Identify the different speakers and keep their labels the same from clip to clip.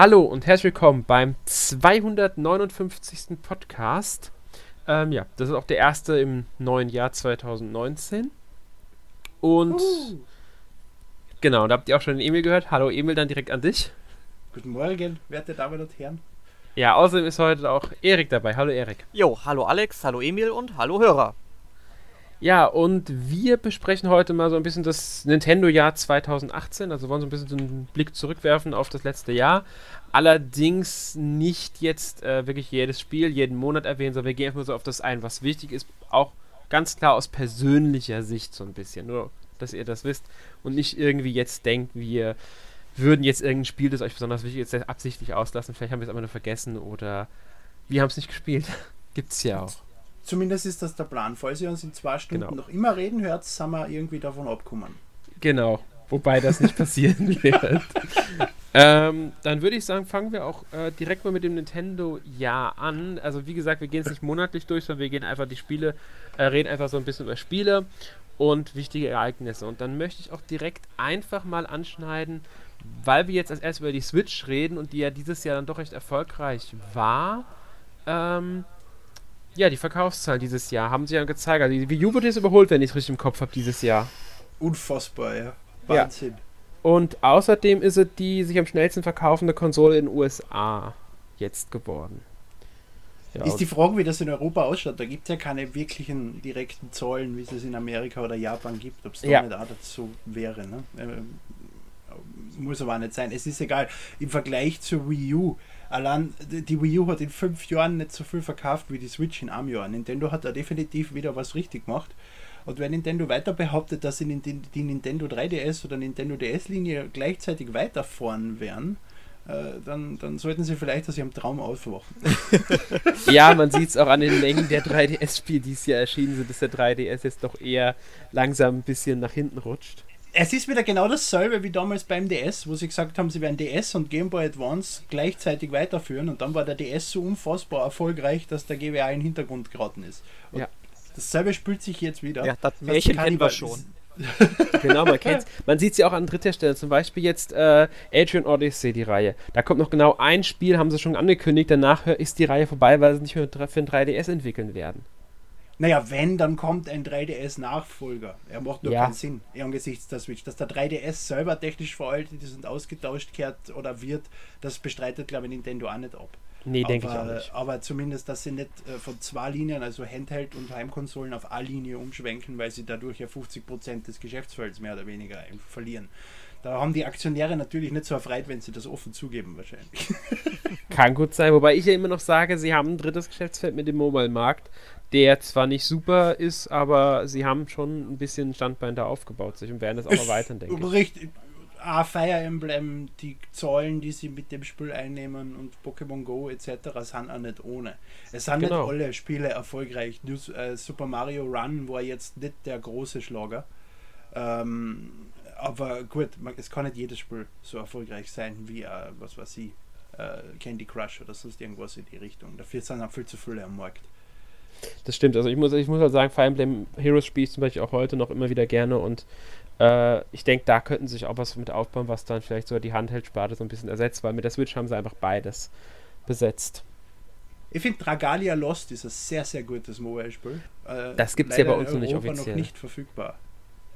Speaker 1: Hallo und herzlich willkommen beim 259. Podcast. Ähm, ja, das ist auch der erste im neuen Jahr 2019. Und uh. genau, da habt ihr auch schon den Emil gehört. Hallo Emil, dann direkt an dich.
Speaker 2: Guten Morgen, werte Damen und Herren.
Speaker 1: Ja, außerdem ist heute auch Erik dabei. Hallo Erik.
Speaker 3: Jo, hallo Alex, hallo Emil und hallo Hörer.
Speaker 1: Ja, und wir besprechen heute mal so ein bisschen das Nintendo-Jahr 2018. Also wollen so ein bisschen so einen Blick zurückwerfen auf das letzte Jahr. Allerdings nicht jetzt äh, wirklich jedes Spiel, jeden Monat erwähnen, sondern wir gehen einfach so auf das ein, was wichtig ist. Auch ganz klar aus persönlicher Sicht so ein bisschen. Nur, dass ihr das wisst und nicht irgendwie jetzt denkt, wir würden jetzt irgendein Spiel, das euch besonders wichtig ist, absichtlich auslassen. Vielleicht haben wir es aber nur vergessen oder wir haben es nicht gespielt. Gibt's ja auch.
Speaker 2: Zumindest ist das der Plan. Falls ihr uns in zwei Stunden genau. noch immer reden hört, sind wir irgendwie davon abgekommen.
Speaker 1: Genau. Wobei das nicht passieren wird. ähm, dann würde ich sagen, fangen wir auch äh, direkt mal mit dem Nintendo-Jahr an. Also wie gesagt, wir gehen es nicht monatlich durch, sondern wir gehen einfach die Spiele, äh, reden einfach so ein bisschen über Spiele und wichtige Ereignisse. Und dann möchte ich auch direkt einfach mal anschneiden, weil wir jetzt als erstes über die Switch reden und die ja dieses Jahr dann doch recht erfolgreich war. Ähm, ja, die Verkaufszahlen dieses Jahr haben sie ja gezeigt. Also die Wii U wird jetzt überholt, wenn ich es richtig im Kopf habe, dieses Jahr.
Speaker 2: Unfassbar, ja. Wahnsinn. Ja.
Speaker 1: Und außerdem ist es die sich am schnellsten verkaufende Konsole in den USA jetzt geworden.
Speaker 2: Ja, ist die Frage, wie das in Europa ausschaut. Da gibt es ja keine wirklichen direkten Zahlen, wie es es in Amerika oder Japan gibt. Ob es da ja. nicht auch dazu wäre. Ne? Äh, muss aber auch nicht sein. Es ist egal. Im Vergleich zur Wii U Allein die Wii U hat in fünf Jahren nicht so viel verkauft wie die Switch in einem Jahr. Nintendo hat da definitiv wieder was richtig gemacht. Und wenn Nintendo weiter behauptet, dass sie die Nintendo 3DS oder Nintendo DS-Linie gleichzeitig weiterfahren werden, äh, dann, dann sollten sie vielleicht aus ihrem Traum aufwachen.
Speaker 1: ja, man sieht es auch an den Mengen der 3DS-Spiele, die dieses Jahr erschienen sind, dass der 3DS jetzt doch eher langsam ein bisschen nach hinten rutscht
Speaker 2: es ist wieder genau dasselbe wie damals beim DS, wo sie gesagt haben, sie werden DS und Game Boy Advance gleichzeitig weiterführen und dann war der DS so unfassbar erfolgreich, dass der GWA in den Hintergrund geraten ist. Und ja. Dasselbe spült sich jetzt wieder.
Speaker 3: Ja, das Märchen kennen wir schon.
Speaker 1: genau, man kennt's. Man sieht sie auch an dritter Stelle. Zum Beispiel jetzt äh, Adrian Odyssey, die Reihe. Da kommt noch genau ein Spiel, haben sie schon angekündigt. Danach ist die Reihe vorbei, weil sie nicht mehr für ein 3DS entwickeln werden.
Speaker 2: Naja, wenn, dann kommt ein 3DS-Nachfolger. Er macht nur ja. keinen Sinn angesichts der Switch. Dass der 3DS selber technisch veraltet ist und ausgetauscht kehrt oder wird, das bestreitet, glaube ich, Nintendo auch nicht ab.
Speaker 1: Nee, denke ich auch nicht.
Speaker 2: Aber zumindest, dass sie nicht äh, von zwei Linien, also Handheld und Heimkonsolen, auf eine Linie umschwenken, weil sie dadurch ja 50% des Geschäftsfelds mehr oder weniger verlieren. Da haben die Aktionäre natürlich nicht so erfreut, wenn sie das offen zugeben, wahrscheinlich.
Speaker 1: Kann gut sein, wobei ich ja immer noch sage, sie haben ein drittes Geschäftsfeld mit dem Mobile-Markt der zwar nicht super ist, aber sie haben schon ein bisschen Standbein da aufgebaut sich und werden das auch noch weiter, denke ich.
Speaker 2: Richtig. Ah, Fire Emblem, die Zahlen, die sie mit dem Spiel einnehmen und Pokémon Go etc. sind auch nicht ohne. Es sind genau. nicht alle Spiele erfolgreich. Äh, Super Mario Run war jetzt nicht der große Schlager. Ähm, aber gut, man, es kann nicht jedes Spiel so erfolgreich sein wie, äh, was weiß ich, äh, Candy Crush oder sonst irgendwas in die Richtung. Dafür sind auch viel zu viele am Markt.
Speaker 1: Das stimmt. Also ich muss, ich muss halt sagen, Fire Emblem Heroes spiele ich zum Beispiel auch heute noch immer wieder gerne und äh, ich denke, da könnten sich auch was mit aufbauen, was dann vielleicht sogar die Handheldsparte so ein bisschen ersetzt, weil mit der Switch haben sie einfach beides besetzt.
Speaker 2: Ich finde Dragalia Lost ist ein sehr, sehr gutes Mobile-Spiel.
Speaker 1: Äh, das gibt es ja bei uns noch nicht offiziell.
Speaker 2: noch nicht verfügbar.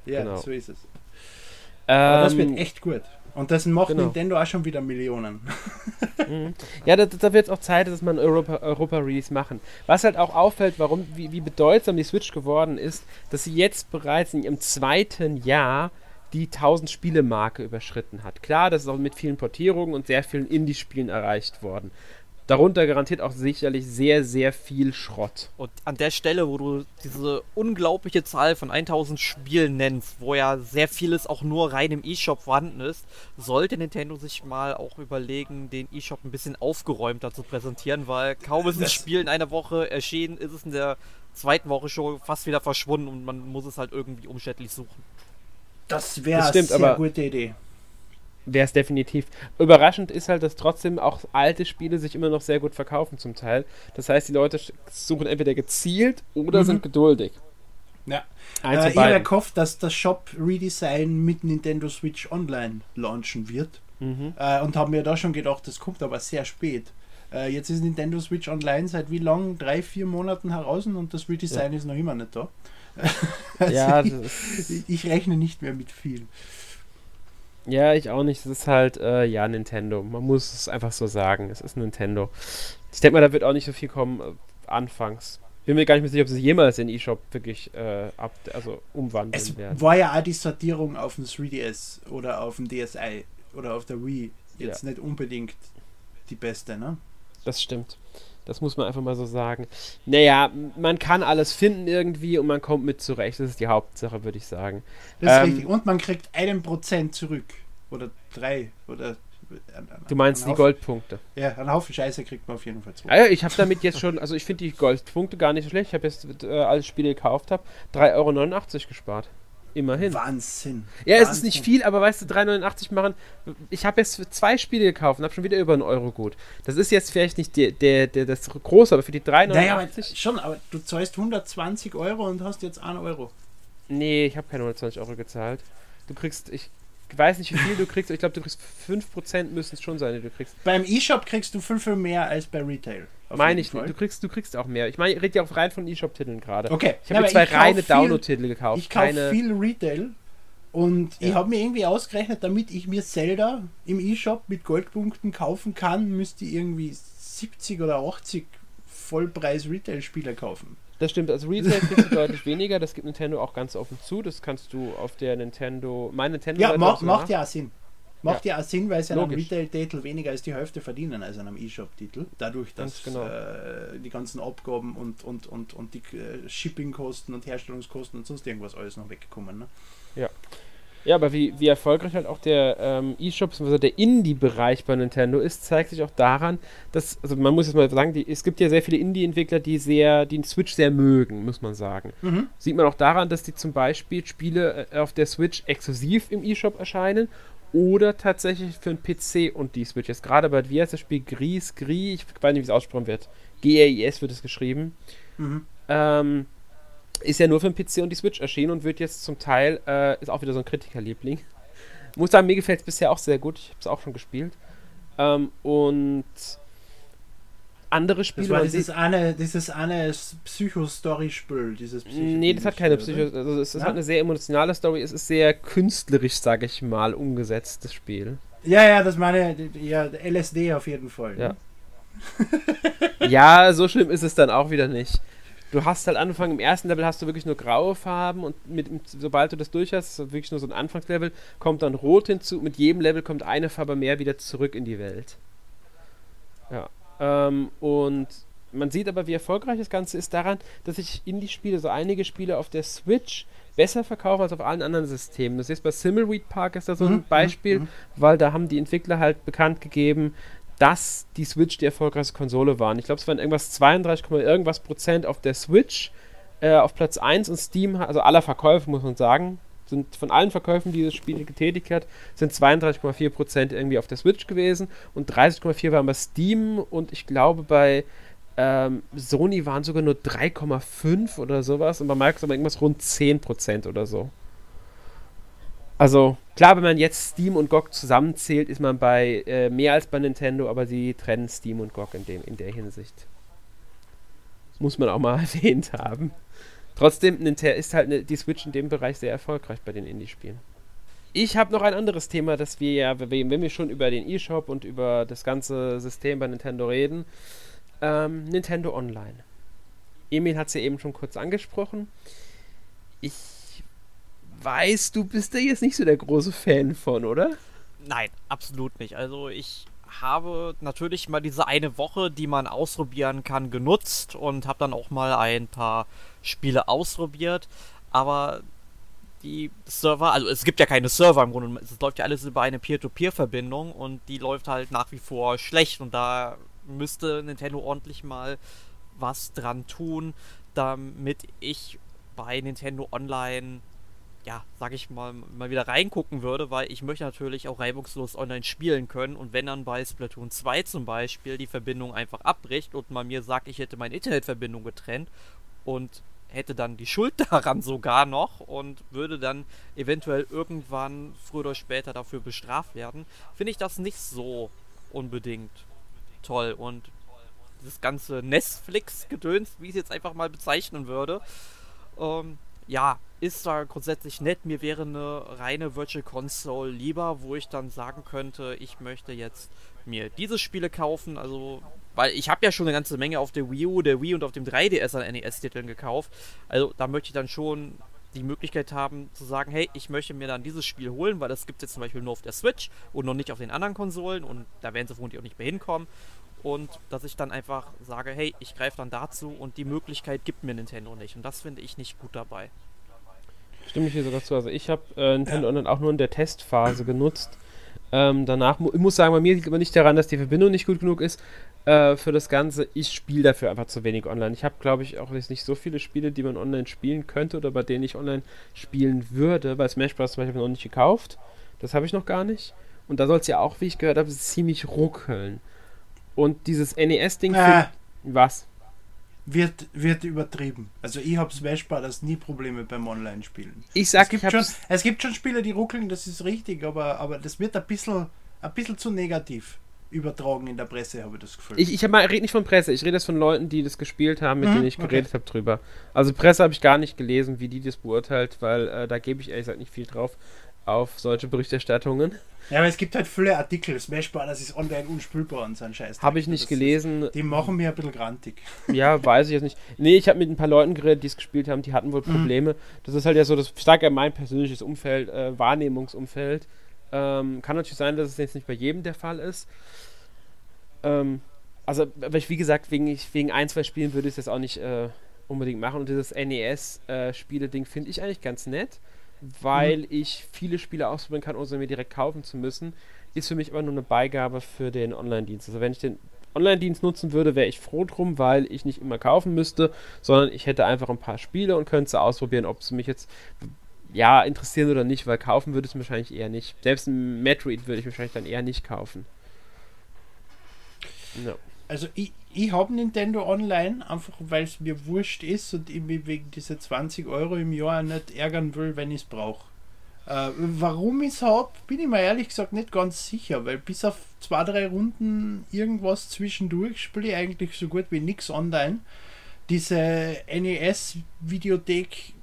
Speaker 2: Ja, genau. so ist es. Das wird ähm, echt gut. Und das macht genau. Nintendo auch schon wieder Millionen.
Speaker 1: mhm. Ja, da, da wird es auch Zeit, dass man Europa, Europa Release machen. Was halt auch auffällt, warum, wie, wie bedeutsam die Switch geworden ist, dass sie jetzt bereits in ihrem zweiten Jahr die 1000 Spiele Marke überschritten hat. Klar, das ist auch mit vielen Portierungen und sehr vielen Indie-Spielen erreicht worden. Darunter garantiert auch sicherlich sehr, sehr viel Schrott.
Speaker 3: Und an der Stelle, wo du diese unglaubliche Zahl von 1000 Spielen nennst, wo ja sehr vieles auch nur rein im E-Shop vorhanden ist, sollte Nintendo sich mal auch überlegen, den E-Shop ein bisschen aufgeräumter zu präsentieren, weil kaum ist ein Spiel in einer Woche erschienen, ist es in der zweiten Woche schon fast wieder verschwunden und man muss es halt irgendwie umständlich suchen.
Speaker 2: Das wäre eine sehr aber gute Idee
Speaker 1: wäre es definitiv. Überraschend ist halt, dass trotzdem auch alte Spiele sich immer noch sehr gut verkaufen zum Teil. Das heißt, die Leute suchen entweder gezielt oder mhm. sind geduldig.
Speaker 2: Ja. Äh, ich habe gehofft, dass das Shop Redesign mit Nintendo Switch Online launchen wird. Mhm. Äh, und habe mir da schon gedacht, das kommt aber sehr spät. Äh, jetzt ist Nintendo Switch Online seit wie lang? Drei, vier Monaten heraus und das Redesign ja. ist noch immer nicht da. also ja, ich, ich, rechne nicht mehr mit viel.
Speaker 1: Ja, ich auch nicht. Es ist halt, äh, ja, Nintendo. Man muss es einfach so sagen. Es ist Nintendo. Ich denke mal, da wird auch nicht so viel kommen äh, anfangs. Bin mir gar nicht mehr sicher, ob sie jemals den eShop wirklich äh, ab, also umwandeln
Speaker 2: es werden. Es war ja auch die Sortierung auf dem 3DS oder auf dem DSi oder auf der Wii jetzt ja. nicht unbedingt die beste, ne?
Speaker 1: Das stimmt. Das muss man einfach mal so sagen. Naja, man kann alles finden irgendwie und man kommt mit zurecht. Das ist die Hauptsache, würde ich sagen.
Speaker 2: Das ist ähm, richtig. Und man kriegt einen Prozent zurück. Oder drei. Oder
Speaker 1: Du meinst die Goldpunkte?
Speaker 2: Ja, einen Haufen Scheiße kriegt man auf jeden Fall
Speaker 1: zurück. Ja, ich habe damit jetzt schon, also ich finde die Goldpunkte gar nicht so schlecht. Ich habe jetzt, äh, als Spiele gekauft habe, 3,89 Euro gespart. Immerhin.
Speaker 2: Wahnsinn.
Speaker 1: Ja,
Speaker 2: Wahnsinn.
Speaker 1: es ist nicht viel, aber weißt du, 3,89 machen. Ich habe jetzt zwei Spiele gekauft und habe schon wieder über einen Euro gut. Das ist jetzt vielleicht nicht der, der, der das große, aber für die 3,89. Naja, aber
Speaker 2: schon, aber du zahlst 120 Euro und hast jetzt 1 Euro.
Speaker 1: Nee, ich habe keine 120 Euro gezahlt. Du kriegst, ich weiß nicht, wie viel du kriegst. Ich glaube, du kriegst 5% müssen es schon sein, die du kriegst.
Speaker 2: Beim E-Shop kriegst du 5 mehr als bei Retail.
Speaker 1: Meine ich nicht. Du kriegst, du kriegst auch mehr. Ich meine, ich rede ja auch rein von E-Shop-Titeln gerade.
Speaker 2: Okay.
Speaker 1: Ich habe mir zwei reine Download-Titel gekauft.
Speaker 2: Ich kaufe viel Retail und ja. ich habe mir irgendwie ausgerechnet, damit ich mir Zelda im E-Shop mit Goldpunkten kaufen kann, müsste ich irgendwie 70 oder 80 Vollpreis-Retail-Spiele kaufen.
Speaker 1: Das stimmt, also Retail kriegst du deutlich weniger, das gibt Nintendo auch ganz offen zu. Das kannst du auf der Nintendo, mein Nintendo.
Speaker 2: Ja, macht, macht ja Sinn. Macht ja, auch Sinn, weil sie an einem Retail-Titel weniger als die Hälfte verdienen als an einem E-Shop-Titel. Dadurch, dass genau. äh, die ganzen Abgaben und, und, und, und die äh, Shipping-Kosten und Herstellungskosten und sonst irgendwas alles noch weggekommen. Ne?
Speaker 1: Ja. Ja, aber wie, wie erfolgreich halt auch der ähm, E-Shop, also der Indie-Bereich bei Nintendo ist, zeigt sich auch daran, dass, also man muss jetzt mal sagen, die, es gibt ja sehr viele Indie-Entwickler, die sehr, die den Switch sehr mögen, muss man sagen. Mhm. Sieht man auch daran, dass die zum Beispiel Spiele äh, auf der Switch exklusiv im E-Shop erscheinen oder tatsächlich für den PC und die Switch. Jetzt gerade bei, wie heißt das Spiel? Gris, Gris, ich weiß nicht, wie es ausgesprochen wird. G-R-I-S wird es geschrieben. Mhm. Ähm, ist ja nur für den PC und die Switch erschienen und wird jetzt zum Teil, äh, ist auch wieder so ein Kritikerliebling. Muss sagen, mir gefällt es bisher auch sehr gut. Ich habe es auch schon gespielt. Ähm, und andere Spiele. Das
Speaker 2: war dieses eine, dieses eine Psycho-Story-Spiel, dieses
Speaker 1: Psycho Nee, das hat keine Psycho, also es, es ja? hat eine sehr emotionale Story, es ist sehr künstlerisch, sage ich mal, umgesetzt, das Spiel.
Speaker 2: Ja, ja, das meine, ja, LSD auf jeden Fall.
Speaker 1: Ja. Ne? ja, so schlimm ist es dann auch wieder nicht. Du hast halt Anfang im ersten Level hast du wirklich nur graue Farben und mit, sobald du das durch hast, wirklich nur so ein Anfangslevel, kommt dann rot hinzu. Mit jedem Level kommt eine Farbe mehr wieder zurück in die Welt. Ja. Ähm, und man sieht aber, wie erfolgreich das Ganze ist daran, dass sich Indie-Spiele, so einige Spiele auf der Switch besser verkaufen als auf allen anderen Systemen. Das ist bei Simmleweed Park ist da so ein mhm, Beispiel, mhm. weil da haben die Entwickler halt bekannt gegeben, dass die Switch die erfolgreichste Konsole waren. Ich glaube, es waren irgendwas 32, irgendwas Prozent auf der Switch äh, auf Platz 1 und Steam, also aller Verkäufe muss man sagen, sind von allen Verkäufen, die das Spiel getätigt hat, sind 32,4% irgendwie auf der Switch gewesen und 30,4% waren bei Steam und ich glaube bei ähm, Sony waren sogar nur 3,5 oder sowas und bei Microsoft irgendwas rund 10% oder so. Also, klar, wenn man jetzt Steam und GOG zusammenzählt, ist man bei äh, mehr als bei Nintendo, aber sie trennen Steam und GOG in, dem, in der Hinsicht. Das muss man auch mal erwähnt haben. Trotzdem ist halt die Switch in dem Bereich sehr erfolgreich bei den Indie-Spielen. Ich habe noch ein anderes Thema, das wir ja, wenn wir schon über den eShop und über das ganze System bei Nintendo reden, ähm, Nintendo Online. Emil hat es ja eben schon kurz angesprochen. Ich weiß, du bist da jetzt nicht so der große Fan von, oder?
Speaker 3: Nein, absolut nicht. Also ich habe natürlich mal diese eine Woche, die man ausprobieren kann, genutzt und habe dann auch mal ein paar Spiele ausprobiert. Aber die Server, also es gibt ja keine Server im Grunde, es läuft ja alles über eine Peer-to-Peer-Verbindung und die läuft halt nach wie vor schlecht und da müsste Nintendo ordentlich mal was dran tun, damit ich bei Nintendo Online ja, sag ich mal, mal wieder reingucken würde, weil ich möchte natürlich auch reibungslos online spielen können und wenn dann bei Splatoon 2 zum Beispiel die Verbindung einfach abbricht und man mir sagt, ich hätte meine Internetverbindung getrennt und hätte dann die Schuld daran sogar noch und würde dann eventuell irgendwann früher oder später dafür bestraft werden, finde ich das nicht so unbedingt toll. Und das ganze Netflix-Gedöns, wie ich es jetzt einfach mal bezeichnen würde, ähm, ja, ist da grundsätzlich nett. Mir wäre eine reine Virtual Console lieber, wo ich dann sagen könnte, ich möchte jetzt mir diese Spiele kaufen. Also, weil ich habe ja schon eine ganze Menge auf der Wii U, der Wii und auf dem 3DS an NES-Titeln gekauft. Also, da möchte ich dann schon die Möglichkeit haben zu sagen, hey, ich möchte mir dann dieses Spiel holen, weil das gibt es jetzt zum Beispiel nur auf der Switch und noch nicht auf den anderen Konsolen und da werden sie vermutlich auch nicht mehr hinkommen. Und dass ich dann einfach sage, hey, ich greife dann dazu und die Möglichkeit gibt mir Nintendo nicht. Und das finde ich nicht gut dabei.
Speaker 1: Stimme ich hier sogar zu. Also ich habe äh, Nintendo ja. auch nur in der Testphase genutzt. Ähm, danach, ich muss sagen, bei mir liegt aber nicht daran, dass die Verbindung nicht gut genug ist äh, für das Ganze. Ich spiele dafür einfach zu wenig online. Ich habe, glaube ich, auch jetzt nicht so viele Spiele, die man online spielen könnte oder bei denen ich online spielen würde. Bei Smash Bros. zum Beispiel noch nicht gekauft. Das habe ich noch gar nicht. Und da soll es ja auch, wie ich gehört habe, ziemlich ruckeln. Und dieses NES-Ding.
Speaker 2: Äh,
Speaker 1: was?
Speaker 2: wird, wird übertrieben. Also ich habe Smash Bros. nie Probleme beim Online-Spielen.
Speaker 1: Ich sag,
Speaker 2: es gibt, schon, es gibt schon Spiele, die ruckeln, das ist richtig, aber, aber das wird ein bisschen, ein bisschen zu negativ übertragen in der Presse, habe ich das Gefühl.
Speaker 1: Ich, ich rede nicht von Presse, ich rede jetzt von Leuten, die das gespielt haben, mit mhm, denen ich geredet okay. habe drüber. Also Presse habe ich gar nicht gelesen, wie die das beurteilt, weil äh, da gebe ich ehrlich gesagt nicht viel drauf auf solche Berichterstattungen.
Speaker 2: Ja, aber es gibt halt viele Artikel. Smash Bros. ist online unspülbar und so ein Scheiß.
Speaker 1: Habe ich nicht das gelesen.
Speaker 2: Ist, die machen mir ein bisschen grantig.
Speaker 1: Ja, weiß ich jetzt nicht. Nee, ich habe mit ein paar Leuten geredet, die es gespielt haben, die hatten wohl mhm. Probleme. Mhm. Das ist halt ja so, das stark mein persönliches Umfeld, äh, Wahrnehmungsumfeld. Ähm, kann natürlich sein, dass es jetzt nicht bei jedem der Fall ist. Ähm, also, aber ich, wie gesagt, wegen, ich, wegen ein, zwei Spielen würde ich es jetzt auch nicht äh, unbedingt machen. Und dieses NES-Spiele-Ding äh, finde ich eigentlich ganz nett weil mhm. ich viele Spiele ausprobieren kann, ohne sie mir direkt kaufen zu müssen. Ist für mich aber nur eine Beigabe für den Online-Dienst. Also wenn ich den Online-Dienst nutzen würde, wäre ich froh drum, weil ich nicht immer kaufen müsste, sondern ich hätte einfach ein paar Spiele und könnte sie ausprobieren, ob sie mich jetzt ja interessieren oder nicht, weil kaufen würde es wahrscheinlich eher nicht. Selbst ein Metroid würde ich wahrscheinlich dann eher nicht kaufen.
Speaker 2: No. Also ich, ich habe Nintendo Online, einfach weil es mir wurscht ist und ich mich wegen dieser 20 Euro im Jahr nicht ärgern will, wenn ich es brauche. Äh, warum ich es habe, bin ich mir ehrlich gesagt nicht ganz sicher, weil bis auf zwei, drei Runden irgendwas zwischendurch spiele ich eigentlich so gut wie nichts online. Diese NES-Videothek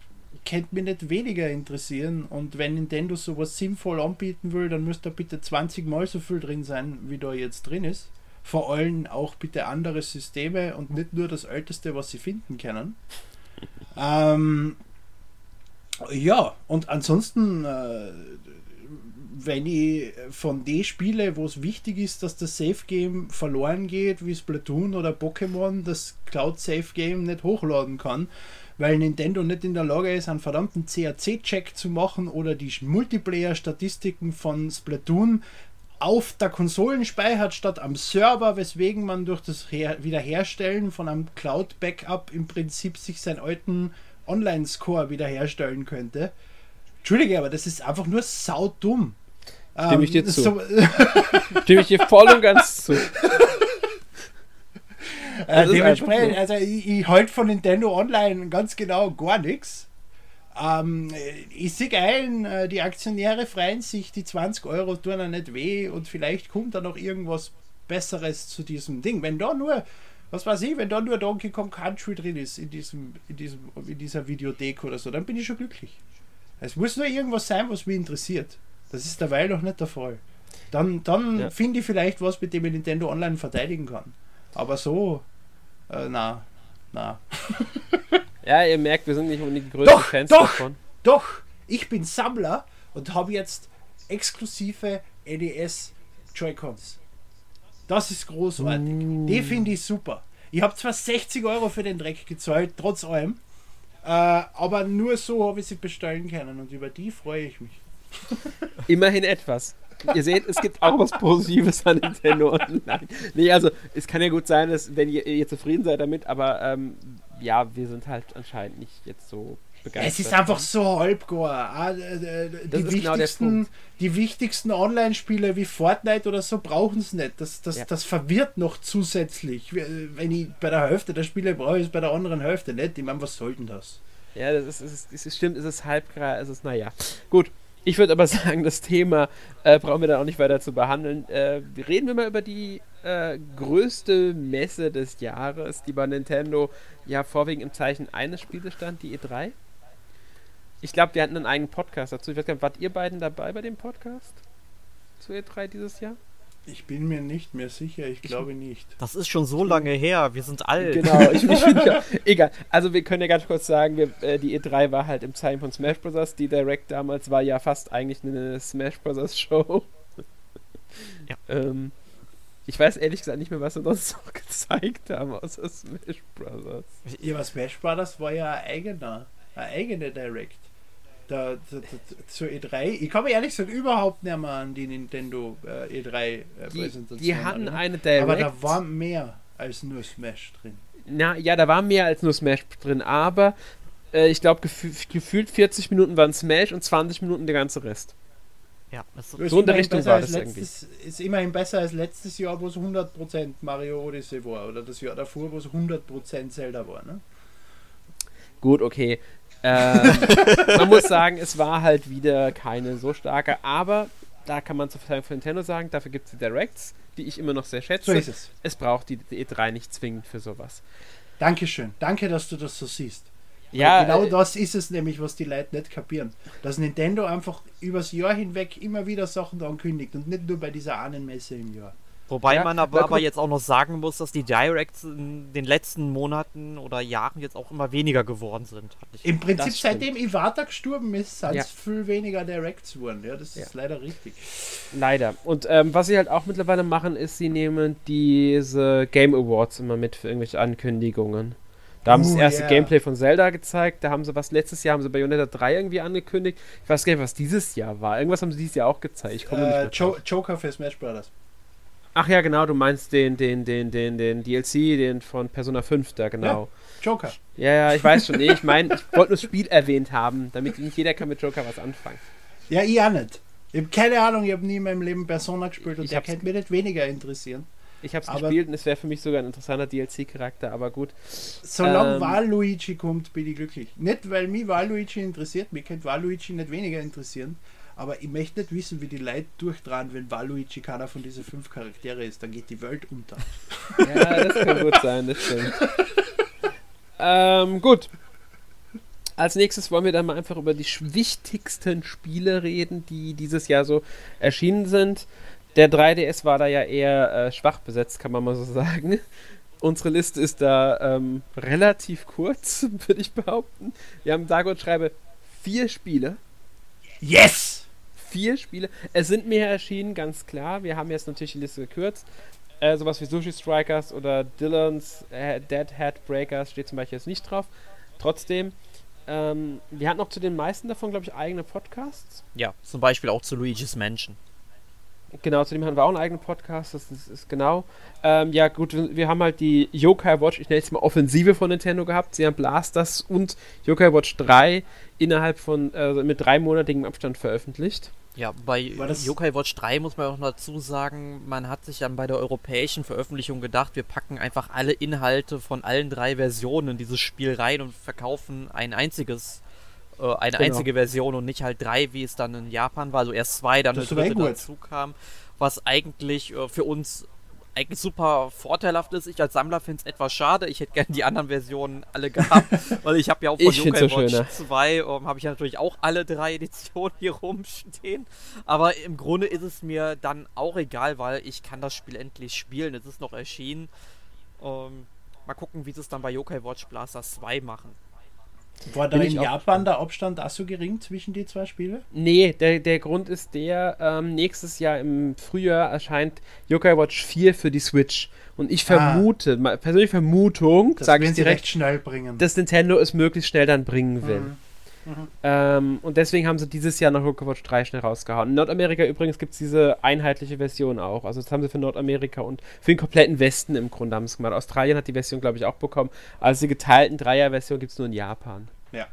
Speaker 2: kennt mich nicht weniger interessieren und wenn Nintendo sowas sinnvoll anbieten will, dann müsste da bitte 20 mal so viel drin sein, wie da jetzt drin ist vor allem auch bitte andere Systeme und nicht nur das älteste, was sie finden können. Ähm, ja, und ansonsten, äh, wenn ich von den spiele, wo es wichtig ist, dass das Safe Game verloren geht, wie Splatoon oder Pokémon, das Cloud Safe Game nicht hochladen kann, weil Nintendo nicht in der Lage ist, einen verdammten CAC-Check zu machen oder die Multiplayer-Statistiken von Splatoon auf der Konsole speichert statt am Server, weswegen man durch das Wiederherstellen von einem Cloud-Backup im Prinzip sich seinen alten Online-Score wiederherstellen könnte. Entschuldige, aber das ist einfach nur saudumm.
Speaker 1: Stimme ich dir ähm, zu. So Stimme ich dir voll und ganz zu.
Speaker 2: Äh, dementsprechend, also ich, ich halte von Nintendo Online ganz genau gar nichts. Ähm, ich sehe ein, äh, die Aktionäre freuen sich, die 20 Euro tun ja nicht weh und vielleicht kommt da noch irgendwas Besseres zu diesem Ding. Wenn da nur, was weiß ich, wenn da nur Donkey Kong Country drin ist in, diesem, in, diesem, in dieser Videothek oder so, dann bin ich schon glücklich. Es muss nur irgendwas sein, was mich interessiert. Das ist derweil noch nicht der Fall. Dann, dann ja. finde ich vielleicht was, mit dem ich Nintendo Online verteidigen kann. Aber so, äh, na, na.
Speaker 1: Ja, ihr merkt, wir sind nicht unbedingt die größten
Speaker 2: doch,
Speaker 1: Fans
Speaker 2: doch,
Speaker 1: davon.
Speaker 2: Doch, ich bin Sammler und habe jetzt exklusive NES Joy-Cons. Das ist großartig. Mm. Die finde ich super. Ich habe zwar 60 Euro für den Dreck gezahlt, trotz allem, äh, aber nur so habe ich sie bestellen können und über die freue ich mich.
Speaker 1: Immerhin etwas. Ihr seht, es gibt auch was Positives an Nintendo Online. Nee, also es kann ja gut sein, dass wenn ihr, ihr zufrieden seid damit, aber ähm, ja, wir sind halt anscheinend nicht jetzt so
Speaker 2: begeistert. Es ist einfach so halbgar. Ah, äh, die, genau wichtigsten, genau die wichtigsten Online-Spiele wie Fortnite oder so brauchen es nicht. Das, das, ja. das verwirrt noch zusätzlich. Wenn ich bei der Hälfte der Spiele brauche, ist bei der anderen Hälfte nicht. Ich meine, was soll denn das?
Speaker 1: Ja, das ist, ist, ist, ist stimmt, es ist halbgar, es ist, naja. Gut, ich würde aber sagen, das Thema äh, brauchen wir dann auch nicht weiter zu behandeln. Äh, reden wir mal über die äh, größte Messe des Jahres, die bei Nintendo ja vorwiegend im Zeichen eines Spieles stand, die E3. Ich glaube, wir hatten einen eigenen Podcast dazu. Ich weiß gar nicht, wart ihr beiden dabei bei dem Podcast zu E3 dieses Jahr?
Speaker 2: Ich bin mir nicht mehr sicher, ich glaube nicht.
Speaker 3: Das ist schon so lange her, wir sind alt.
Speaker 1: Genau, ich, ich ja, egal. Also wir können ja ganz kurz sagen, wir, äh, die E3 war halt im Zeichen von Smash Bros. Die Direct damals war ja fast eigentlich eine Smash Bros. Show. Ja. ähm, ich weiß ehrlich gesagt nicht mehr, was sie sonst noch gezeigt haben, außer Smash Bros.
Speaker 2: Ja, aber Smash Bros. war ja ein eigener, eine eigene Direct da, da, da, zur E3. Ich kann mich ehrlich gesagt überhaupt nicht mehr an die Nintendo äh,
Speaker 1: E3-Präsentation. Äh, die, die, hatten
Speaker 2: erinnern.
Speaker 1: eine Direct.
Speaker 2: Aber da war mehr als nur Smash drin.
Speaker 1: Na, ja, da war mehr als nur Smash drin, aber äh, ich glaube, gefü gefühlt 40 Minuten waren Smash und 20 Minuten der ganze Rest.
Speaker 3: Ja,
Speaker 1: so in der Richtung war das letztes,
Speaker 2: irgendwie. Ist immerhin besser als letztes Jahr, wo es 100% Mario Odyssey war. Oder das Jahr davor, wo es 100% Zelda war, ne?
Speaker 1: Gut, okay. Ähm, man muss sagen, es war halt wieder keine so starke, aber da kann man zu Verteidigung von Nintendo sagen, dafür gibt es die Directs, die ich immer noch sehr schätze.
Speaker 2: So ist es.
Speaker 1: Es braucht die, die E3 nicht zwingend für sowas.
Speaker 2: Dankeschön. Danke, dass du das so siehst. Ja, genau äh, das ist es nämlich, was die Leute nicht kapieren. Dass Nintendo einfach übers Jahr hinweg immer wieder Sachen ankündigt und nicht nur bei dieser Ahnenmesse im Jahr.
Speaker 3: Wobei ja, man aber, aber, jetzt auch noch sagen muss, dass die Directs in den letzten Monaten oder Jahren jetzt auch immer weniger geworden sind.
Speaker 2: Im Prinzip, seitdem Iwata gestorben ist, sind es ja. viel weniger Directs geworden. Ja, das ja. ist leider richtig.
Speaker 1: Leider. Und ähm, was sie halt auch mittlerweile machen, ist, sie nehmen diese Game Awards immer mit für irgendwelche Ankündigungen. Da haben sie uh, das erste yeah. Gameplay von Zelda gezeigt. Da haben sie was letztes Jahr haben sie Bayonetta 3 irgendwie angekündigt. Ich weiß gar nicht, was dieses Jahr war. Irgendwas haben sie dieses Jahr auch gezeigt. Ich komme
Speaker 2: äh, nicht mehr Joker für Smash Brothers.
Speaker 1: Ach ja, genau, du meinst den, den, den, den, den DLC, den von Persona 5 da, genau.
Speaker 2: Ja, Joker.
Speaker 1: Ja, ja, ich weiß schon. Nee, ich meine, ich wollte nur das Spiel erwähnt haben, damit nicht jeder kann mit Joker was anfangen.
Speaker 2: Ja, ich auch nicht. Ich habe keine Ahnung, ich habe nie in meinem Leben Persona gespielt und ich der könnte mich nicht weniger interessieren.
Speaker 1: Ich habe es gespielt und es wäre für mich sogar ein interessanter DLC-Charakter, aber gut.
Speaker 2: Solange ähm, Waluigi kommt, bin ich glücklich. Nicht, weil mich Waluigi interessiert, mich könnte Waluigi nicht weniger interessieren, aber ich möchte nicht wissen, wie die Leute durchdrehen, wenn Waluigi keiner von diesen fünf Charaktere ist. Dann geht die Welt unter.
Speaker 1: Ja, das kann gut sein, das stimmt. ähm, gut. Als nächstes wollen wir dann mal einfach über die wichtigsten Spiele reden, die dieses Jahr so erschienen sind. Der 3DS war da ja eher äh, schwach besetzt, kann man mal so sagen. Unsere Liste ist da ähm, relativ kurz, würde ich behaupten. Wir haben Dago schreibe vier Spiele.
Speaker 2: Yes!
Speaker 1: Vier Spiele. Es sind mehr erschienen, ganz klar. Wir haben jetzt natürlich die Liste gekürzt. Äh, sowas wie Sushi Strikers oder Dylan's äh, Dead Head Breakers steht zum Beispiel jetzt nicht drauf. Trotzdem, ähm, wir hatten auch zu den meisten davon, glaube ich, eigene Podcasts.
Speaker 3: Ja, zum Beispiel auch zu Luigi's Mansion.
Speaker 1: Genau, zu dem haben wir auch einen eigenen Podcast, das ist, ist genau. Ähm, ja, gut, wir haben halt die Yokai Watch, ich nenne es mal Offensive von Nintendo gehabt. Sie haben Blasters und Yokai Watch 3 innerhalb von, äh, mit dreimonatigem Abstand veröffentlicht.
Speaker 3: Ja, bei Yokai Watch 3 muss man auch noch dazu sagen, man hat sich dann bei der europäischen Veröffentlichung gedacht, wir packen einfach alle Inhalte von allen drei Versionen in dieses Spiel rein und verkaufen ein einziges, äh, eine genau. einzige Version und nicht halt drei, wie es dann in Japan war. Also erst zwei, dann eine dritte dazu kam, was eigentlich äh, für uns eigentlich super vorteilhaft ist. Ich als Sammler finde es etwas schade. Ich hätte gerne die anderen Versionen alle gehabt, weil ich habe ja auch von Yokai so Watch 2 ähm, habe ich ja natürlich auch alle drei Editionen hier rumstehen. Aber im Grunde ist es mir dann auch egal, weil ich kann das Spiel endlich spielen. Es ist noch erschienen. Ähm, mal gucken, wie sie es dann bei Yokai Watch Blaster 2 machen.
Speaker 2: War da in Japan der Abstand auch so gering zwischen die zwei Spiele?
Speaker 1: Nee, der, der Grund ist der, ähm, nächstes Jahr im Frühjahr erscheint Yokai Watch 4 für die Switch. Und ich ah. vermute, ah, persönliche Vermutung, sage ich direkt,
Speaker 2: schnell bringen.
Speaker 1: dass Nintendo es möglichst schnell dann bringen will. Mhm. Ähm, und deswegen haben sie dieses Jahr noch Yokai Watch 3 schnell rausgehauen. In Nordamerika übrigens gibt es diese einheitliche Version auch. Also das haben sie für Nordamerika und für den kompletten Westen im Grunde haben sie gemacht. Australien hat die Version, glaube ich, auch bekommen. Also die geteilten Dreier-Version gibt es nur in Japan.
Speaker 2: Ja.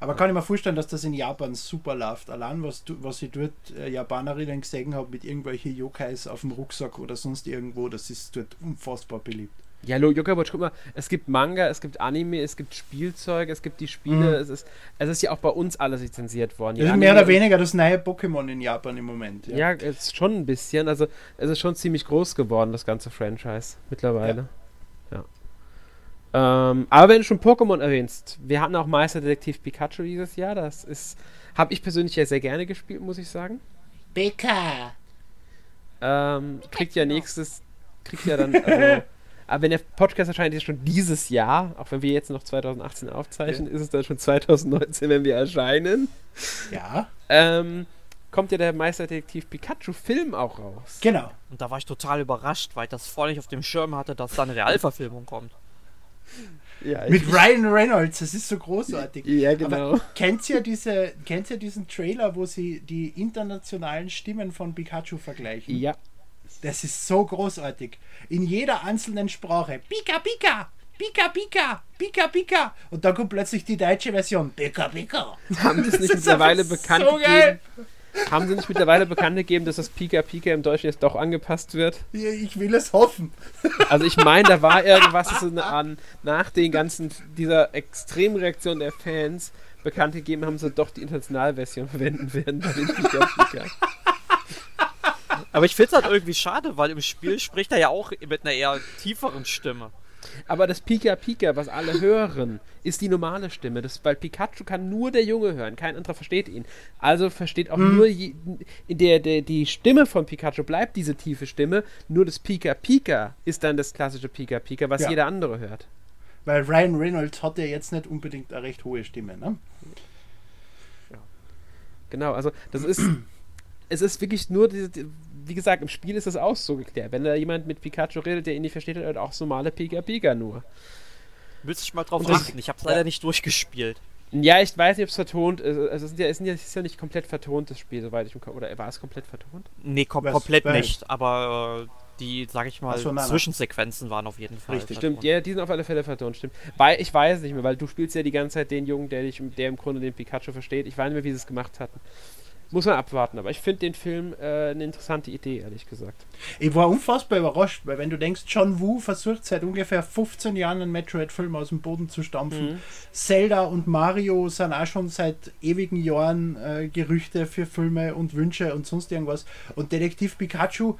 Speaker 2: Aber kann ich mir vorstellen, dass das in Japan super läuft. Allein was, was ich dort äh, Japanerinnen gesehen habe mit irgendwelchen Yokais auf dem Rucksack oder sonst irgendwo, das ist dort unfassbar beliebt.
Speaker 1: Ja, Yoga Watch, guck mal, es gibt Manga, es gibt Anime, es gibt Spielzeug, es gibt die Spiele, mhm. es, ist, es ist ja auch bei uns alles lizenziert worden.
Speaker 2: Das ist mehr oder weniger das neue Pokémon in Japan im Moment.
Speaker 1: Ja. ja, es ist schon ein bisschen, also es ist schon ziemlich groß geworden, das ganze Franchise mittlerweile. Ja. ja. Ähm, aber wenn du schon Pokémon erwähnst, wir hatten auch Meisterdetektiv Pikachu dieses Jahr, das ist, habe ich persönlich ja sehr gerne gespielt, muss ich sagen.
Speaker 2: Pika!
Speaker 1: Ähm, kriegt ja nächstes, kriegt ja dann, also, Aber wenn der Podcast erscheint, ist schon dieses Jahr, auch wenn wir jetzt noch 2018 aufzeichnen, ja. ist es dann schon 2019, wenn wir erscheinen.
Speaker 2: Ja.
Speaker 1: Ähm, kommt ja der Meisterdetektiv Pikachu-Film auch raus.
Speaker 3: Genau. Und da war ich total überrascht, weil ich das voll nicht auf dem Schirm hatte, dass da eine Realverfilmung kommt.
Speaker 2: Ja, Mit Ryan Reynolds, das ist so großartig.
Speaker 1: Ja, genau. Aber
Speaker 2: kennt ihr, diese, kennt ihr diesen Trailer, wo sie die internationalen Stimmen von Pikachu vergleichen?
Speaker 1: Ja.
Speaker 2: Das ist so großartig. In jeder einzelnen Sprache. Pika, Pika, Pika, Pika, Pika, Pika. Und dann kommt plötzlich die deutsche Version. Pika, Pika.
Speaker 1: Haben sie es nicht mittlerweile bekannt so gegeben? Haben sie nicht mittlerweile bekannt gegeben, dass das Pika Pika im Deutschen jetzt doch angepasst wird?
Speaker 2: Ich will es hoffen.
Speaker 1: Also ich meine, da war irgendwas so an, nach den ganzen, dieser Extremreaktion der Fans bekannt gegeben, haben sie doch die internationale Version verwenden werden bei den Pika Pika.
Speaker 3: Aber ich finde es halt irgendwie schade, weil im Spiel spricht er ja auch mit einer eher tieferen Stimme.
Speaker 1: Aber das Pika Pika, was alle hören, ist die normale Stimme. Das, weil Pikachu kann nur der Junge hören, kein anderer versteht ihn. Also versteht auch hm. nur je, der, der, die Stimme von Pikachu bleibt diese tiefe Stimme, nur das Pika Pika ist dann das klassische Pika Pika, was ja. jeder andere hört.
Speaker 2: Weil Ryan Reynolds hat ja jetzt nicht unbedingt eine recht hohe Stimme, ne?
Speaker 1: Ja. Genau, also das ist es ist wirklich nur diese, wie gesagt, im Spiel ist das auch so geklärt. Wenn da jemand mit Pikachu redet, der ihn nicht versteht, hat auch so normale Pika Pika nur.
Speaker 3: Müsste ich mal drauf achten. Ich habe es leider nicht durchgespielt.
Speaker 1: Ja, ich weiß nicht, ob es vertont ist. Also es ist ja, es ist ja nicht komplett vertont, das Spiel, soweit ich Oder war es komplett vertont?
Speaker 3: Nee, kom was, komplett was? nicht. Aber äh, die, sag ich mal, so, Zwischensequenzen waren auf jeden Fall.
Speaker 1: Richtig, stimmt. Ja, die sind auf alle Fälle vertont, stimmt. Weil, ich weiß nicht mehr, weil du spielst ja die ganze Zeit den Jungen, der, dich, der im Grunde den Pikachu versteht. Ich weiß nicht mehr, wie sie es gemacht hatten. Muss man abwarten, aber ich finde den Film äh, eine interessante Idee, ehrlich gesagt.
Speaker 2: Ich war unfassbar überrascht, weil wenn du denkst, John Woo versucht seit ungefähr 15 Jahren einen Metroid-Film aus dem Boden zu stampfen. Mhm. Zelda und Mario sind auch schon seit ewigen Jahren äh, Gerüchte für Filme und Wünsche und sonst irgendwas. Und Detektiv Pikachu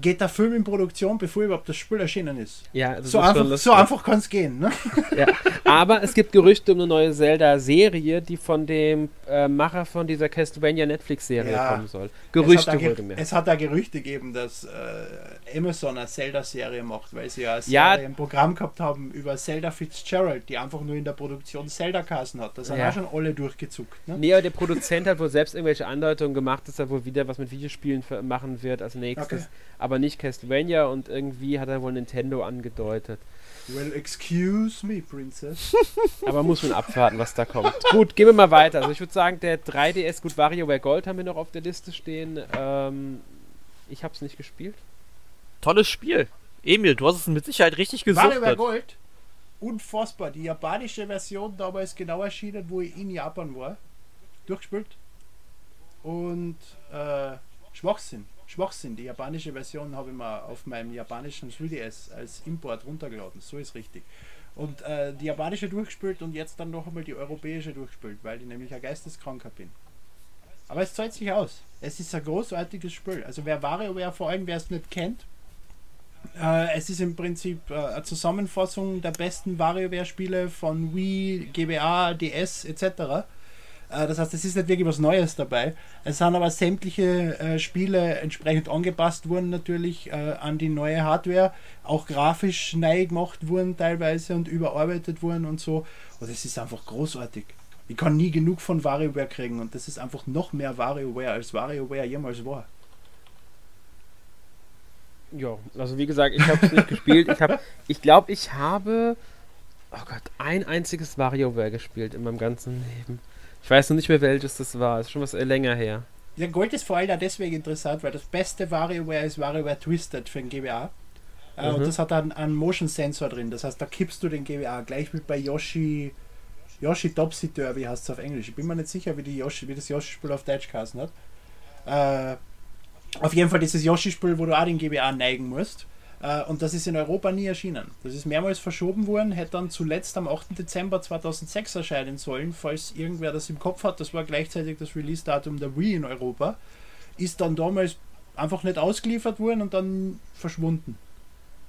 Speaker 2: geht der Film in Produktion, bevor überhaupt das Spiel erschienen ist.
Speaker 1: Ja,
Speaker 2: so, ist einfach, so einfach kann es gehen. Ne?
Speaker 1: Ja. Aber es gibt Gerüchte um eine neue Zelda-Serie, die von dem äh, Macher von dieser Castlevania Netflix-Serie ja. kommen soll. Gerüchte
Speaker 2: wohlgemerkt. Es hat da Gerüchte gegeben, dass äh, Amazon eine Zelda-Serie macht, weil sie ja eine Serie im Programm gehabt haben über Zelda Fitzgerald, die einfach nur in der Produktion Zelda-Kassen hat. Das haben ja. auch schon alle durchgezuckt. Ne?
Speaker 1: Nee, aber der Produzent hat wohl selbst irgendwelche Andeutungen gemacht, dass er wohl wieder was mit Videospielen machen wird als nächstes. Okay aber nicht Castlevania und irgendwie hat er wohl Nintendo angedeutet.
Speaker 2: Well, excuse me, Princess.
Speaker 1: aber muss man abwarten, was da kommt. gut, gehen wir mal weiter. Also ich würde sagen, der 3DS, gut, WarioWare Gold haben wir noch auf der Liste stehen. Ähm, ich habe es nicht gespielt.
Speaker 3: Tolles Spiel. Emil, du hast es mit Sicherheit richtig gesucht. WarioWare
Speaker 2: Gold? Unfassbar. Die japanische Version damals genau erschienen, wo ich in Japan war. Durchgespielt. Und äh, Schwachsinn. Schwachsinn. Die japanische Version habe ich mir auf meinem japanischen 3DS als Import runtergeladen. So ist richtig. Und äh, die japanische durchgespielt und jetzt dann noch einmal die europäische durchgespielt, weil ich nämlich ein Geisteskranker bin. Aber es zahlt sich aus. Es ist ein großartiges Spiel. Also wer WarioWare, vor allem wer es nicht kennt, äh, es ist im Prinzip äh, eine Zusammenfassung der besten WarioWare-Spiele von Wii, GBA, DS etc. Äh, das heißt, es ist nicht wirklich was Neues dabei. Es sind aber sämtliche äh, Spiele entsprechend angepasst worden, natürlich äh, an die neue Hardware, auch grafisch neu gemacht wurden teilweise und überarbeitet wurden und so. Und es ist einfach großartig. Ich kann nie genug von WarioWare kriegen und das ist einfach noch mehr WarioWare, als WarioWare jemals war.
Speaker 1: Ja, also wie gesagt, ich habe es nicht gespielt. Ich, hab, ich glaube, ich habe, oh Gott, ein einziges WarioWare gespielt in meinem ganzen Leben. Ich weiß noch nicht mehr, welches das war. Ist schon was länger her.
Speaker 2: Ja, Gold ist vor allem deswegen interessant, weil das beste WarioWare ist WarioWare Twisted für den GBA. Äh, mhm. Und das hat dann einen Motion Sensor drin. Das heißt, da kippst du den GBA gleich wie bei Yoshi Yoshi Topsy Derby heißt es auf Englisch. Ich bin mir nicht sicher, wie, die Yoshi, wie das Yoshi-Spiel auf Deutsch geheißen hat. Äh, auf jeden Fall dieses Yoshi-Spiel, wo du auch den GBA neigen musst. Äh, und das ist in Europa nie erschienen. Das ist mehrmals verschoben worden, hätte dann zuletzt am 8. Dezember 2006 erscheinen sollen, falls irgendwer das im Kopf hat. Das war gleichzeitig das Release-Datum der Wii in Europa. Ist dann damals einfach nicht ausgeliefert worden und dann verschwunden.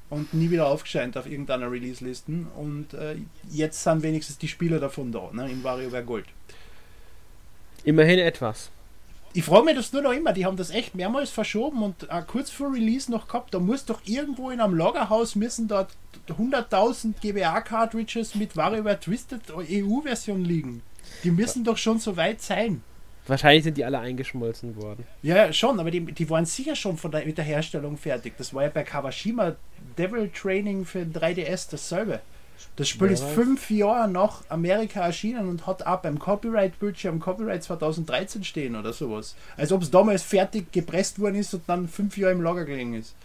Speaker 2: Und nie wieder aufgescheint auf irgendeiner Release-Listen. Und äh, jetzt sind wenigstens die Spieler davon da, ne, in WarioWare Gold.
Speaker 1: Immerhin etwas
Speaker 2: ich frage mich das nur noch immer, die haben das echt mehrmals verschoben und äh, kurz vor Release noch gehabt. Da muss doch irgendwo in einem Lagerhaus müssen dort 100.000 GBA-Cartridges mit WarioWare Twisted EU-Version liegen. Die müssen doch schon so weit sein.
Speaker 1: Wahrscheinlich sind die alle eingeschmolzen worden.
Speaker 2: Ja, schon, aber die, die waren sicher schon von der, mit der Herstellung fertig. Das war ja bei Kawashima Devil Training für 3DS dasselbe. Das Spiel ist fünf Jahre nach Amerika erschienen und hat auch beim Copyright-Bildschirm Copyright 2013 stehen oder sowas. Als ob es damals fertig gepresst worden ist und dann fünf Jahre im Lager gelegen ist.